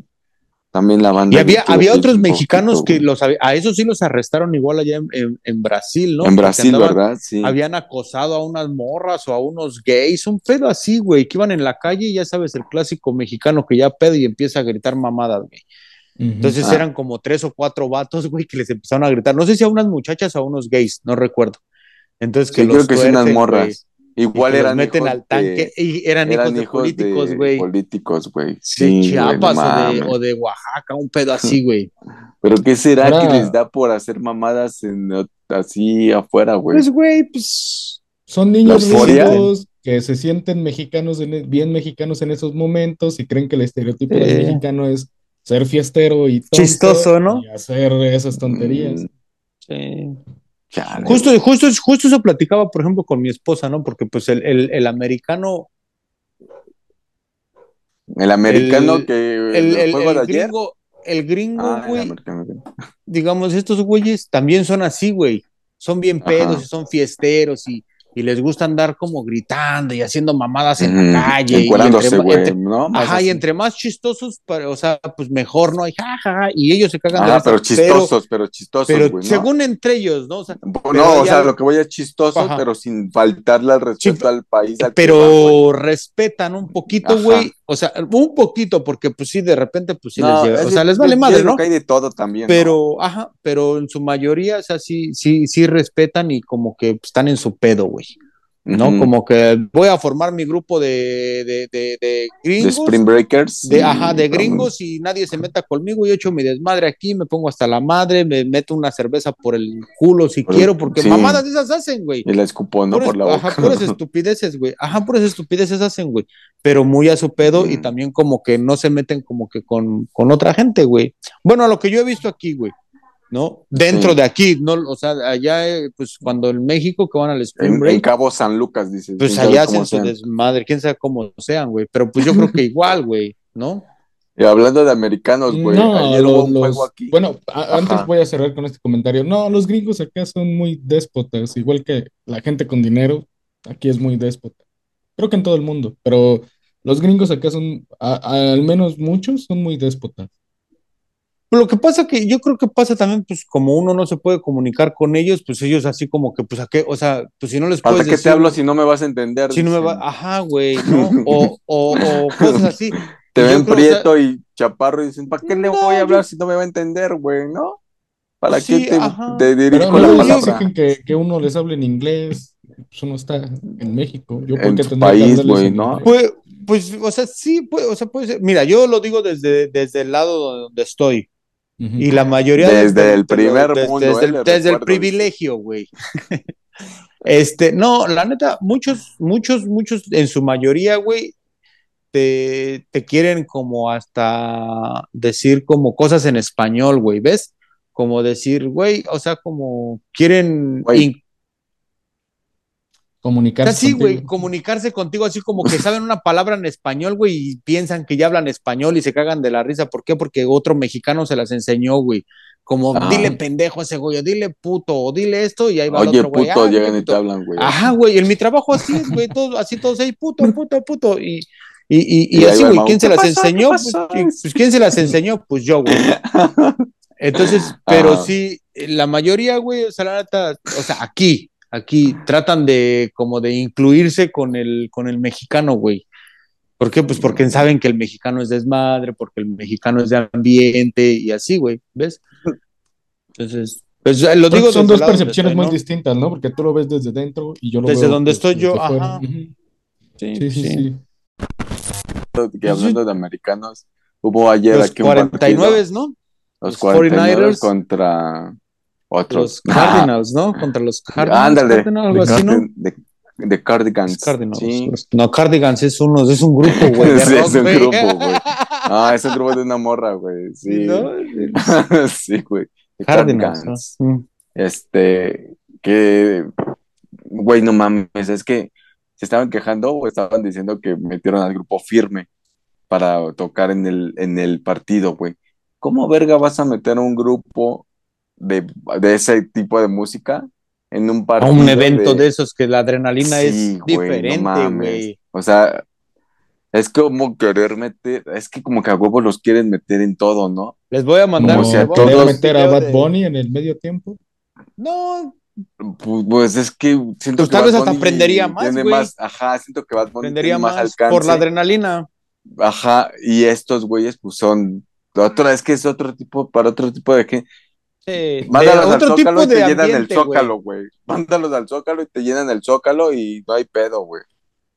También la banda. Y había, había otros poquito, mexicanos que los a esos sí los arrestaron igual allá en, en- en Brasil, ¿no? En Brasil, andaban- ¿verdad? Sí. Habían acosado a unas morras o a unos gays, un pedo así, güey, que iban en la calle y ya sabes, el clásico mexicano que ya pedo y empieza a gritar mamadas, güey. Entonces Ah. eran como tres o cuatro vatos, güey, que les empezaron a gritar. No sé si a unas muchachas o a unos gays, no recuerdo. Entonces que Sí, los creo que sí, unas morras. Igual que los eran meten hijos al tanque de, y eran, hijos de políticos, de güey. políticos, güey. De Sí, no Chiapas o, de, o de Oaxaca, un pedo así, *laughs* güey. Pero ¿qué será que les da por hacer mamadas en, así afuera, güey? Pues, güey, pues. Son niños ricos que se sienten mexicanos, en- e, bien mexicanos en esos momentos y creen que el estereotipo del Eh. mexicano es ser fiestero y tonto Chistoso, ¿no? y hacer esas tonterías. Mm, sí. Chale. Justo, justo, justo eso platicaba, por ejemplo, con mi esposa, ¿no? Porque pues el, el, el americano, El americano el- que el, juego ayer. gringo, el gringo, Ah, güey, digamos, estos güeyes también son así, güey. Son bien pedos Ajá. y son fiesteros y, y les gusta andar como gritando y haciendo mamadas en la calle. y entre- Ajá, así. y entre más chistosos, para- o sea, pues mejor, ¿no? Y, ja, ja, ja, y ellos se cagan de Ah, pero chistosos, pero chistosos, Pero, según entre ellos, ¿no? O sea, No, o sea, lo que voy es chistoso, Ajá. pero sin faltarle al respeto Sí, al país. al pero respetan un poquito, güey. O sea, un poquito, porque pues sí, de repente, pues sí No, les llega. O sea, les es- vale madre, ¿no? hay de todo también. Pero, ajá, pero en su mayoría, o sea, sí, sí, sí respetan y como que están en su pedo, güey. ¿No? Como que voy a formar mi grupo de, de, de, de de gringos. Spring Breakers. De, ajá, de gringos y nadie se meta conmigo, yo echo mi desmadre aquí, me pongo hasta la madre, me meto una cerveza por el culo si Por- quiero, porque sí. mamadas esas hacen, güey. Y la escupó, ¿no? Puras- Por la boca. Ajá, puras *laughs* estupideces, güey. Ajá, puras estupideces hacen, güey. Pero muy a su pedo y también como que no se meten como que con, con otra gente, güey. Bueno, a lo que yo he visto aquí, güey. ¿No? Dentro Sí. de aquí, ¿no? O sea, allá, eh, pues cuando en México que van al Spring En, Break, en Cabo San Lucas, dices. pues allá cómo hacen su desmadre, quién sabe cómo sean, güey. Pero pues yo creo que *laughs* igual, güey, ¿no? Y hablando de americanos, güey. No, ayer los- hubo un los- juego aquí. bueno, a- antes voy a cerrar con este comentario. No, los gringos acá son muy déspotas, igual que la gente con dinero, aquí es muy déspota. Creo que en todo el mundo, pero Los gringos acá son, a- a- al menos muchos, son muy déspotas. Lo que pasa que yo creo que pasa también, pues como uno no se puede comunicar con ellos, pues ellos así como que, pues a qué, o sea, pues si no les ¿Para puedes qué te hablo si no me vas a entender? si no me va, ajá, güey, ¿no? O, o, o *laughs* cosas así. Te ven creo, o sea, prieto y chaparro y dicen, ¿para qué le No, voy a yo- hablar si no me va a entender, güey? ¿No? ¿Para Sí, qué te, te Pero dirijo la palabra? exigen que, que uno les hable en inglés. Pues uno está en México. Yo, ¿por En tu país, güey, ¿no? Pues, pues, o sea, sí, pues, o sea, puede ser. Mira, yo lo digo desde, desde el lado donde estoy. Y la mayoría de- Desde de- el primer de- mundo, desde, eh, el, desde el privilegio, güey. Este, no, la neta, muchos, muchos, muchos, en su mayoría, güey, te, te quieren como hasta decir como cosas en español, güey, ¿ves? Como decir, güey, o sea, como quieren Güey. in- Comunicarse Así, güey, contigo. comunicarse contigo, así como que saben una palabra en español, güey, y piensan que ya hablan español y se cagan de la risa. ¿Por qué? Porque otro mexicano se las enseñó, güey. Como, Ah. dile pendejo a ese güey, o dile puto, o dile esto, y ahí va el Oye, otro güey. puto, "Ah, dile llegan y puto". te hablan, güey. Ajá, güey, en mi trabajo así es, güey, todo, así todos ahí, puto, *laughs* puto, puto. Y, y, y, y Y así, el güey, ¿quién se ¿qué las enseñó? ¿Qué Pues, pues, ¿quién se las enseñó? Pues yo, güey. *laughs* Entonces, pero Ajá. sí, la mayoría, güey, o sea, la neta, o sea, aquí, aquí tratan de como de incluirse con el, con el mexicano, güey. ¿Por qué? Pues porque saben que el mexicano es desmadre, porque el mexicano es de ambiente y así, güey, ¿ves? Entonces, pues lo Creo que digo son desde dos lado donde percepciones estoy, muy ¿no? distintas, ¿no? Porque tú lo ves desde dentro y yo lo Desde veo donde pues, estoy yo, desde ajá. Sí, Sí, sí, sí. sí. Que hablando de americanos, hubo ayer Los aquí un 49, partido, ¿no? los los 49 49ers contra otros. Los *laughs* Cardinals, ¿no? Contra los Cardinals. Ándale, Cardinals, algo de, así, ¿no? de, de Cardigans. Los Cardinals. Sí. Los- No, Cardigans es uno, es un grupo, güey. *laughs* Sí, rock, es un grupo, *laughs* güey. Ah, es un grupo de una morra, güey. Sí, Sí, ¿no? sí, güey. Cardinals. Cardigans. ¿no? Mm. Este, que, güey, no mames, es que se estaban quejando o estaban diciendo que metieron al grupo firme para tocar en el, en el partido, güey. ¿Cómo verga vas a meter a un grupo de, de ese tipo de música en un A partido? un evento de, esos que la adrenalina Sí, es güey, diferente, güey. O sea, es como querer meter, es que como que a huevo los quieren meter en todo, ¿no? Les voy a mandar Como o sea, les voy a meter a Bad de- Bunny en el medio tiempo. No, Pues, pues es que siento Pues que tal Bad vez hasta aprendería más, tiene güey. más, ajá, siento que Bad Bunny aprendería tiene más, más alcance. por la adrenalina. Ajá, y estos güeyes pues son otra, es que es otro tipo, para otro tipo de que Sí, mándalos de al otro Zócalo tipo y te de llenan el ambiente. Zócalo, güey. Mándalos al Zócalo y te llenan el Zócalo y no hay pedo, güey.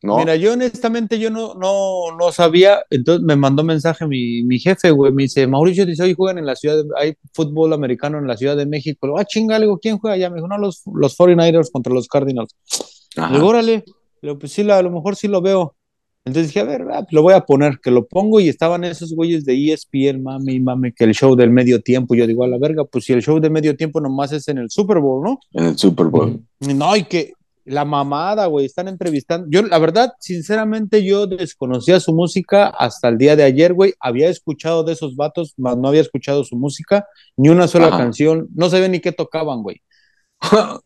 ¿No? Mira, yo honestamente yo no, no, no sabía, entonces me mandó mensaje mi, mi jefe, güey, me dice, Mauricio, dice, hoy juegan en la ciudad, de- hay fútbol americano en la Ciudad de México. Ah, chinga, digo, ¿quién juega allá? Me dijo, no, los, los 49ers contra los Cardinals. Ajá. Digo, órale, le digo, pues sí, la- a lo mejor sí lo veo. Entonces dije, a ver, ah, lo voy a poner, que lo pongo y estaban esos güeyes de ESPN, mami, mami, que el show del medio tiempo. Yo digo, a la verga, pues si el show de medio tiempo nomás es en el Super Bowl, ¿no? En el Super Bowl. No, y que la mamada, güey, están entrevistando. Yo, la verdad, sinceramente, yo desconocía su música hasta el día de ayer, güey. Había escuchado de esos vatos, mas no había escuchado su música, ni una sola Ajá. canción. No sabía ni qué tocaban, güey. *laughs*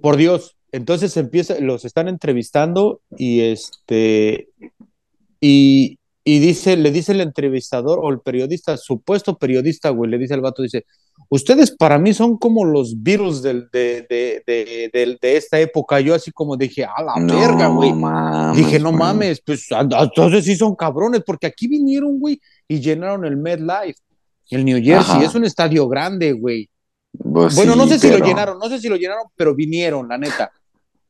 Por Dios. Entonces empieza, los están entrevistando y este, y, y dice, le dice el entrevistador o el periodista, supuesto periodista, güey, le dice al vato, dice, ustedes para mí son como los virus del, de, de, de, de- esta época. Yo así como dije, a la No verga, güey. Dije, no mames, pues entonces sí son cabrones, porque aquí vinieron, güey, y llenaron el MedLife, el New Jersey, Ajá. es un estadio grande, güey. Pues Bueno, sí, no sé si lo llenaron, no sé si lo llenaron, pero vinieron, la neta.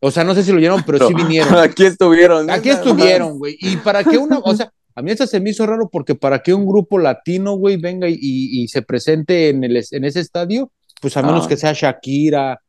O sea, no sé si lo llenaron, pero sí vinieron. *laughs* Aquí estuvieron. Aquí estuvieron, güey. Y para que una, o sea, a mí eso se me hizo raro porque para que un grupo latino, güey, venga y, y- y se presente en, el, en ese estadio, pues a menos Ah. que sea Shakira,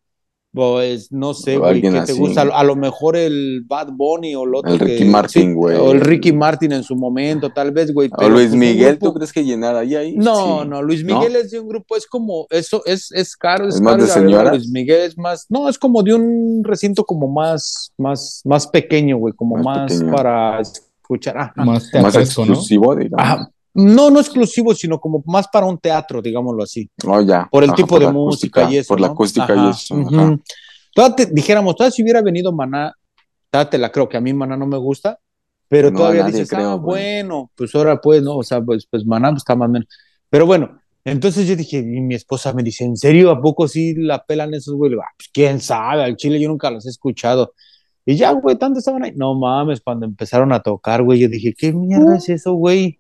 pues no sé, güey, alguien ¿qué te así. gusta? A lo mejor el Bad Bunny o el otro El Ricky que- Martin, sí, güey. O el Ricky Martin en su momento, tal vez, güey. O pero, Luis pues, Miguel, grupo- ¿tú crees que llenar ahí ahí? no, Sí. no, Luis ¿No? Miguel es de un grupo, es como, eso es, es caro, es, ¿Es más caro de ir a verlo, señoras? Luis Miguel es más, no, es como de un recinto como más, más, más pequeño, güey, como Más para escuchar, ajá. Más Más exclusivo, digamos. Ajá. No, no exclusivo, sino como más para un teatro, digámoslo así, Oh, ya. por el Ajá, tipo por de música acústica, y eso. Por la acústica Ajá, y eso. Todavía te- dijéramos, todavía si hubiera venido Maná, todavía te la creo que a mí Maná no me gusta, pero No, todavía dices, creo, ah, bueno, pues ahora pues, ¿no? O sea, pues, pues Maná está más o menos. Pero bueno, entonces yo dije, y mi esposa me dice, ¿en serio? ¿A poco sí la pelan esos, güey? Le digo, "Ah, pues quién sabe, al chile yo nunca los he escuchado. Y ya, güey, tanto estaban ahí. No mames, cuando empezaron a tocar, güey, yo dije, ¿qué mierda es eso, güey?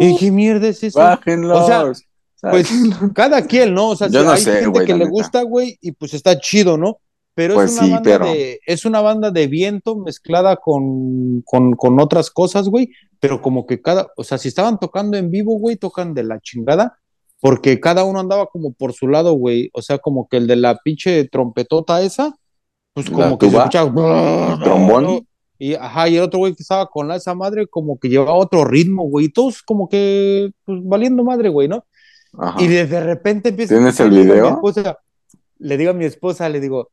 Y dije, ¿qué mierda es eso? Bájenlos. O sea, Pues cada quien, ¿no? O sea, Yo si no hay sé, gente que le neta. gusta, güey, y pues está chido, ¿no? Pero Pues es una sí, banda pero- de, es una banda de viento mezclada con, con, con otras cosas, güey, pero como que cada, o sea, si estaban tocando en vivo, güey, tocan de la chingada, porque cada uno andaba como por su lado, güey, o sea, como que el de la pinche trompetota esa, pues ¿La como que se tuba? escuchaba ¿Trombón? Y ajá, y el otro güey que estaba con esa madre como que llevaba otro ritmo, güey, y todos como que pues valiendo madre, güey, ¿no? Ajá. Y de, de repente empieza ¿Tienes el video? esposa- le digo a mi esposa, le digo,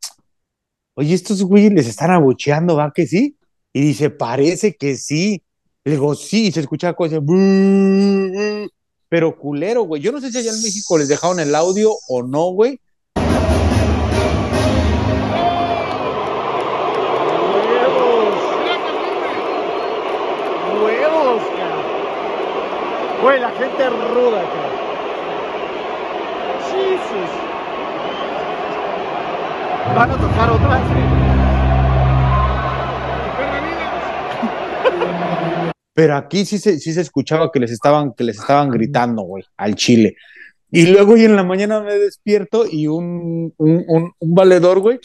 oye, estos güeyes les están abucheando, ¿va que sí? Y dice, parece que sí. Le digo, sí, y se escucha cosas, pero culero, güey. Yo no sé si allá en México les dejaron el audio o no, güey. Güey, la gente ruda, cara. Jesus. Van a tocar otra Pero aquí sí se, sí se escuchaba que les estaban, que les estaban gritando, güey, al chile. Y luego y en la mañana me despierto y un, un, un, valedor, güey,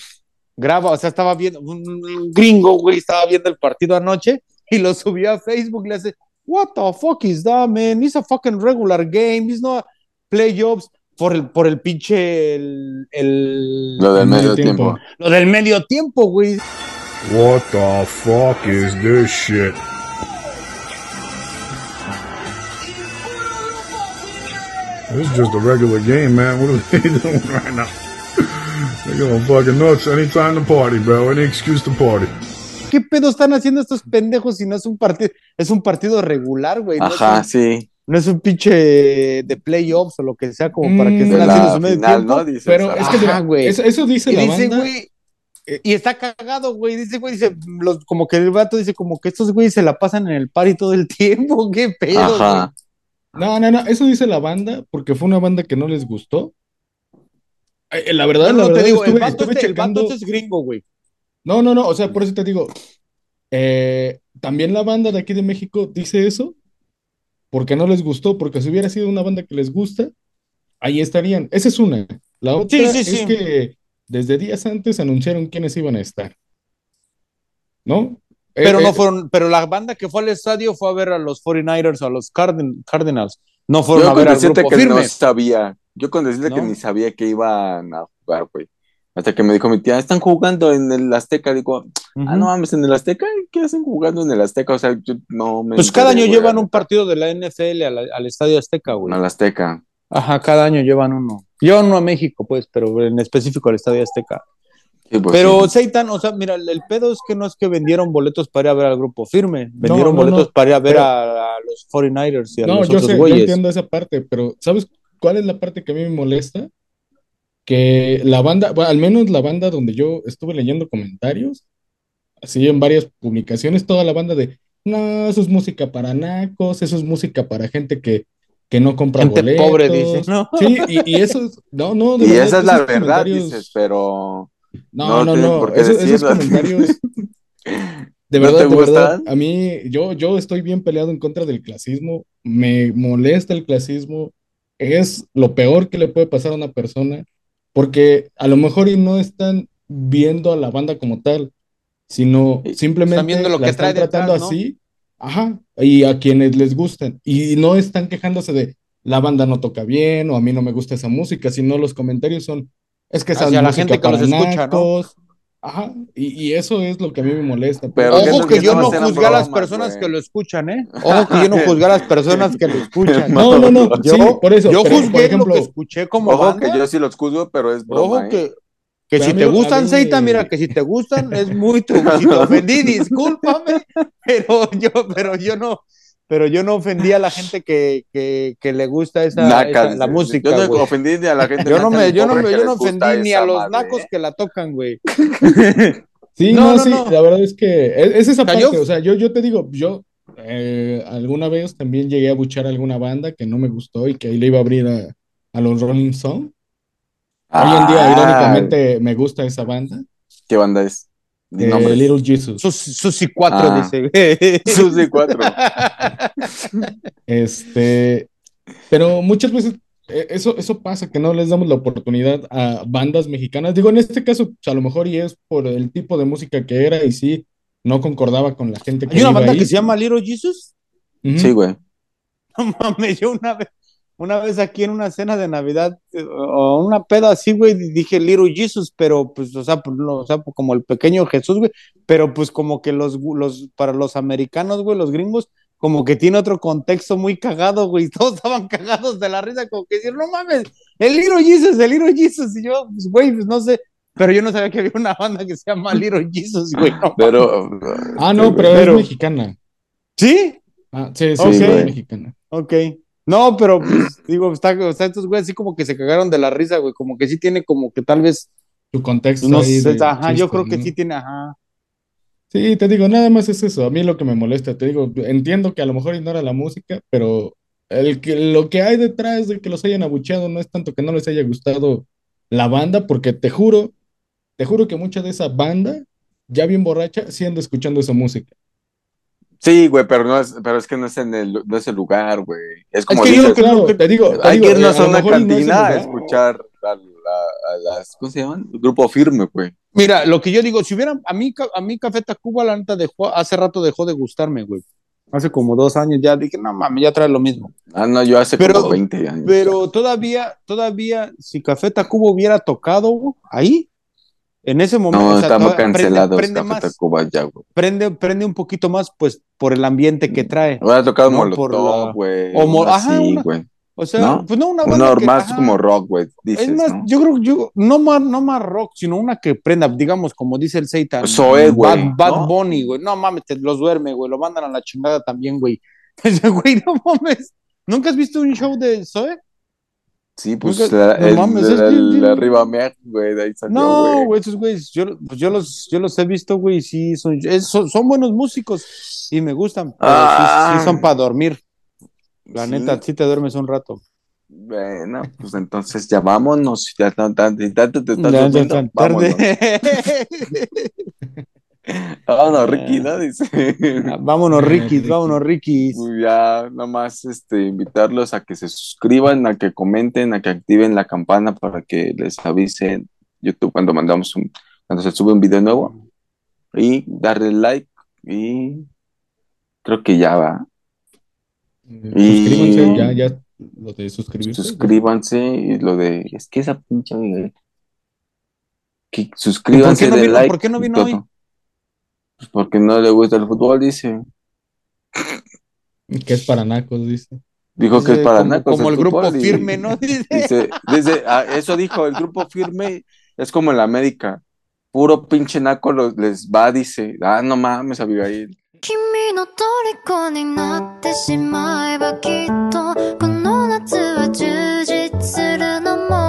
graba, o sea, estaba viendo, un, gringo, güey, estaba viendo el partido anoche y lo subió a Facebook, le hace, what the fuck is that, man? It's a fucking regular game, it's not playoffs por el, por el pinche, el, el- Lo del El medio medio tiempo. tiempo. lo del medio tiempo, güey. What the fuck is this shit? This is just a regular game, man. What are they *laughs* doing right now? They're going fucking nuts anytime to party, bro. Any excuse to party. ¿Qué pedo están haciendo estos pendejos si no es un partido, es un partido regular, güey? No es Ajá, un- sí. no es un pinche de playoffs o lo que sea, como para que Mm, estén haciendo la su medio final, tiempo. ¿no? Dices, Pero es que Ajá, güey. eso, eso dice Y la dice, banda. güey, y está cagado, güey. Dice, güey, dice, los, como que el vato dice, como que estos güeyes se la pasan en el party todo el tiempo. *laughs* ¿Qué pedo? Ajá. No, no, no, eso dice la banda porque fue una banda que no les gustó. Eh, La güey? verdad, No, la no, te verdad, digo, el vato, estuve este, el vato este es gringo, güey. No, no, no, o sea, por eso te digo, eh, también la banda de aquí de México dice eso porque no les gustó, porque si hubiera sido una banda que les gusta, ahí estarían. Esa es una. La otra Sí, sí, es sí. que desde días antes anunciaron quiénes iban a estar. ¿No? Eh, Pero no eh, fueron, pero la banda que fue al estadio fue a ver a los 49ers o a los Cardin- Cardinals. No fueron Yo a con ver al decirte grupo que firme. no sabía. Yo con decirte que ¿No? ni sabía que iban a jugar, güey. Hasta que me dijo mi tía, están jugando en el Azteca. Digo, ah, no mames, en el Azteca. ¿Qué hacen jugando en el Azteca? O sea, yo no me. Pues cada año llevan un partido de la NFL al, al Estadio Azteca, güey. Al Azteca. Ajá, cada año llevan uno. Llevan uno a México, pues, pero en específico al Estadio Azteca. Sí, pues, pero sí. Seitan, o sea, mira, el, pedo es que no es que vendieron boletos para ir a ver al grupo firme, vendieron no, boletos no. para ir a ver Pero- a, a los 49ers y a No, los yo otros sé, yo güeyes. entiendo esa parte, pero ¿sabes cuál es la parte que a mí me molesta? Que la banda, bueno, al menos la banda donde yo estuve leyendo comentarios, así en varias publicaciones, toda la banda de, no, eso es música para nacos, eso es música para gente que, que no compra Gente boletos. pobre, dice, ¿no? Sí, y, y eso es, no, no, de Y verdad, esa es la verdad, comentarios- dices, pero. No, no no, no, esos, comentarios, *laughs* de ¿No verdad, te de verdad, gustan? a mí, yo, yo estoy bien peleado en contra del clasismo, me molesta el clasismo, es lo peor que le puede pasar a una persona, porque a lo mejor y no están viendo a la banda como tal, sino simplemente están viendo lo la que están trae detrás, tratando ¿no? así, ajá, y a quienes les gustan, y no están quejándose de la banda no toca bien, o a mí no me gusta esa música, sino los comentarios son, es que esa es la música gente que los escucha, ¿no? Ajá, y, y eso es lo que a mí me molesta. Pero Ojo que que yo no juzgué a las personas que lo escuchan, ¿eh? *laughs* Ojo que yo no juzgué a las personas que lo *laughs* escuchan. No, no, no, Yo, sí, por eso. yo pero, juzgué por ejemplo, lo que escuché como Ojo banda. que yo sí los juzgo, pero es broma. Ojo ¿eh? que, que Pero si te gustan, mí- Seita, mira, que si te gustan es muy tu, si te ofendí, discúlpame, pero yo, pero yo no, pero yo no ofendí a la gente que, que, que le gusta esa, la música, Yo no güey. ofendí ni a la gente. Yo no me, yo no yo no ofendí ni a los madre, nacos que la tocan, güey. *laughs* Sí, No, no, no, sí, no. la verdad es que es, es esa parte, o sea, yo, yo te digo, yo eh, alguna vez también llegué a buchar alguna banda que no me gustó y que ahí le iba a abrir a, a los Rolling Stones. Hoy en día, Ah, irónicamente, me gusta esa banda, ¿Qué banda es? Di eh. Little Jesus. Sus, Susi 4 Ah. dice. *laughs* Susi 4. Este, pero muchas veces eh, eso, eso pasa, que no les damos la oportunidad a bandas mexicanas. Digo, en este caso, pues, a lo mejor y es por el tipo de música que era y sí, no concordaba con la gente que Hay una iba banda ahí. que se llama Little Jesus. Sí, güey. *laughs* No mames, yo una vez, una vez aquí en una cena de Navidad eh, o una peda así, güey, dije Little Jesus, pero pues, o sea, pues, no, o sea, pues, como el pequeño Jesús, güey, pero pues como que los, los, para los americanos, güey, los gringos, como que tiene otro contexto muy cagado, güey, *laughs* todos estaban cagados de la risa, como que decir, no mames, el Little Jesus, el Little Jesus, y yo, pues, güey, pues no sé, pero yo no sabía que había una banda que se llama Little Jesus, güey, no. Pero. Ah, no, pero, Pero- es mexicana. ¿Sí? Ah, sí, sí, Ok. sí, es mexicana. Ok. No, pero pues, *clears throat* digo, está, o sea, estos güeyes así como que se cagaron de la risa, güey, como que sí tiene como que tal vez, Tu contexto no ahí sé, ajá, yo creo que ¿no? sí tiene, ajá. Sí, te digo, nada más es eso. A mí lo que me molesta, te digo, entiendo que a lo mejor ignora la música, pero el que, lo que hay detrás de que los hayan abucheado no es tanto que no les haya gustado la banda, porque te juro, te juro que mucha de esa banda, ya bien borracha, sí anda escuchando esa música. Sí, güey, pero no es, pero es que no es en el, no es el lugar, güey. Es como que yo dices, creo que te digo, te hay digo, que eh, irnos a a una y no es cantina a escuchar a, la- a las, ¿cómo se llaman? Grupo firme, güey. Mira, lo que yo digo, si hubiera, a mí, a mí Café Tacuba, la neta, dejó, hace rato dejó de gustarme, güey. Hace como dos años ya dije, no mames, ya trae lo mismo. Ah, no, yo hace Pero- como 20 años. Pero todavía, todavía, si Café Tacuba hubiera tocado güey, ahí, en ese momento, no, o sea, estamos prende- cancelados, prende, Café más, Tacuba ya, güey. prende, prende un poquito más, pues, por el ambiente que trae. Hubiera tocado No, Molotov, la- güey. o mo- uno ajá, así, una- güey. O sea, ¿No? pues no una banda Uno que- más ajá. como rock, güey, dices, Es más, ¿no? yo creo, yo, no más, no más rock, sino una que prenda, digamos, como dice el Satan. Zoé, güey, Bad, Bad ¿no? Bunny, güey. No mames, te los duerme, güey. Lo mandan a la chingada también, güey. *laughs* Güey, no mames. ¿Nunca has visto un show de Zoe? Sí, pues Nunca- la- no el, mames, es el- que- el arriba güey, de ahí salió, No, güey. esos güeyes, yo, pues yo, los, yo los he visto, güey, sí, son, es- son, son buenos músicos y me gustan, pero sí- Ah. sí, son para dormir. La Sí. neta, sí te duermes un rato. Bueno, pues entonces ya vámonos, ya tan, tan, tan vámonos. tarde. *laughs* Vámonos, Ricky, ¿no? Dice. vámonos, *laughs* Ricky, vámonos, Ricky. Ya nomás este, invitarlos a que se suscriban, a que comenten, a que activen la campana para que les avise YouTube cuando mandamos un, cuando se sube un video nuevo y darle like y creo que ya va. Y- Suscríbanse, ya, ya, lo de suscribirse. Suscríbanse y lo de es que esa pinche amiga, que ¿Y suscríbanse no vino- like por qué no y vino hoy? Pues, porque no le gusta el fútbol, dice. Que es para nacos, dice. Dijo que es para como, nacos. Como el, grupo firme, ¿no? *laughs* Dice, dice, ah, eso dijo, el grupo firme es como el América. Puro pinche naco los, les va, dice. Ah, no mames, Abigail. 君の虜になってしまえばきっとこの夏は充実するのも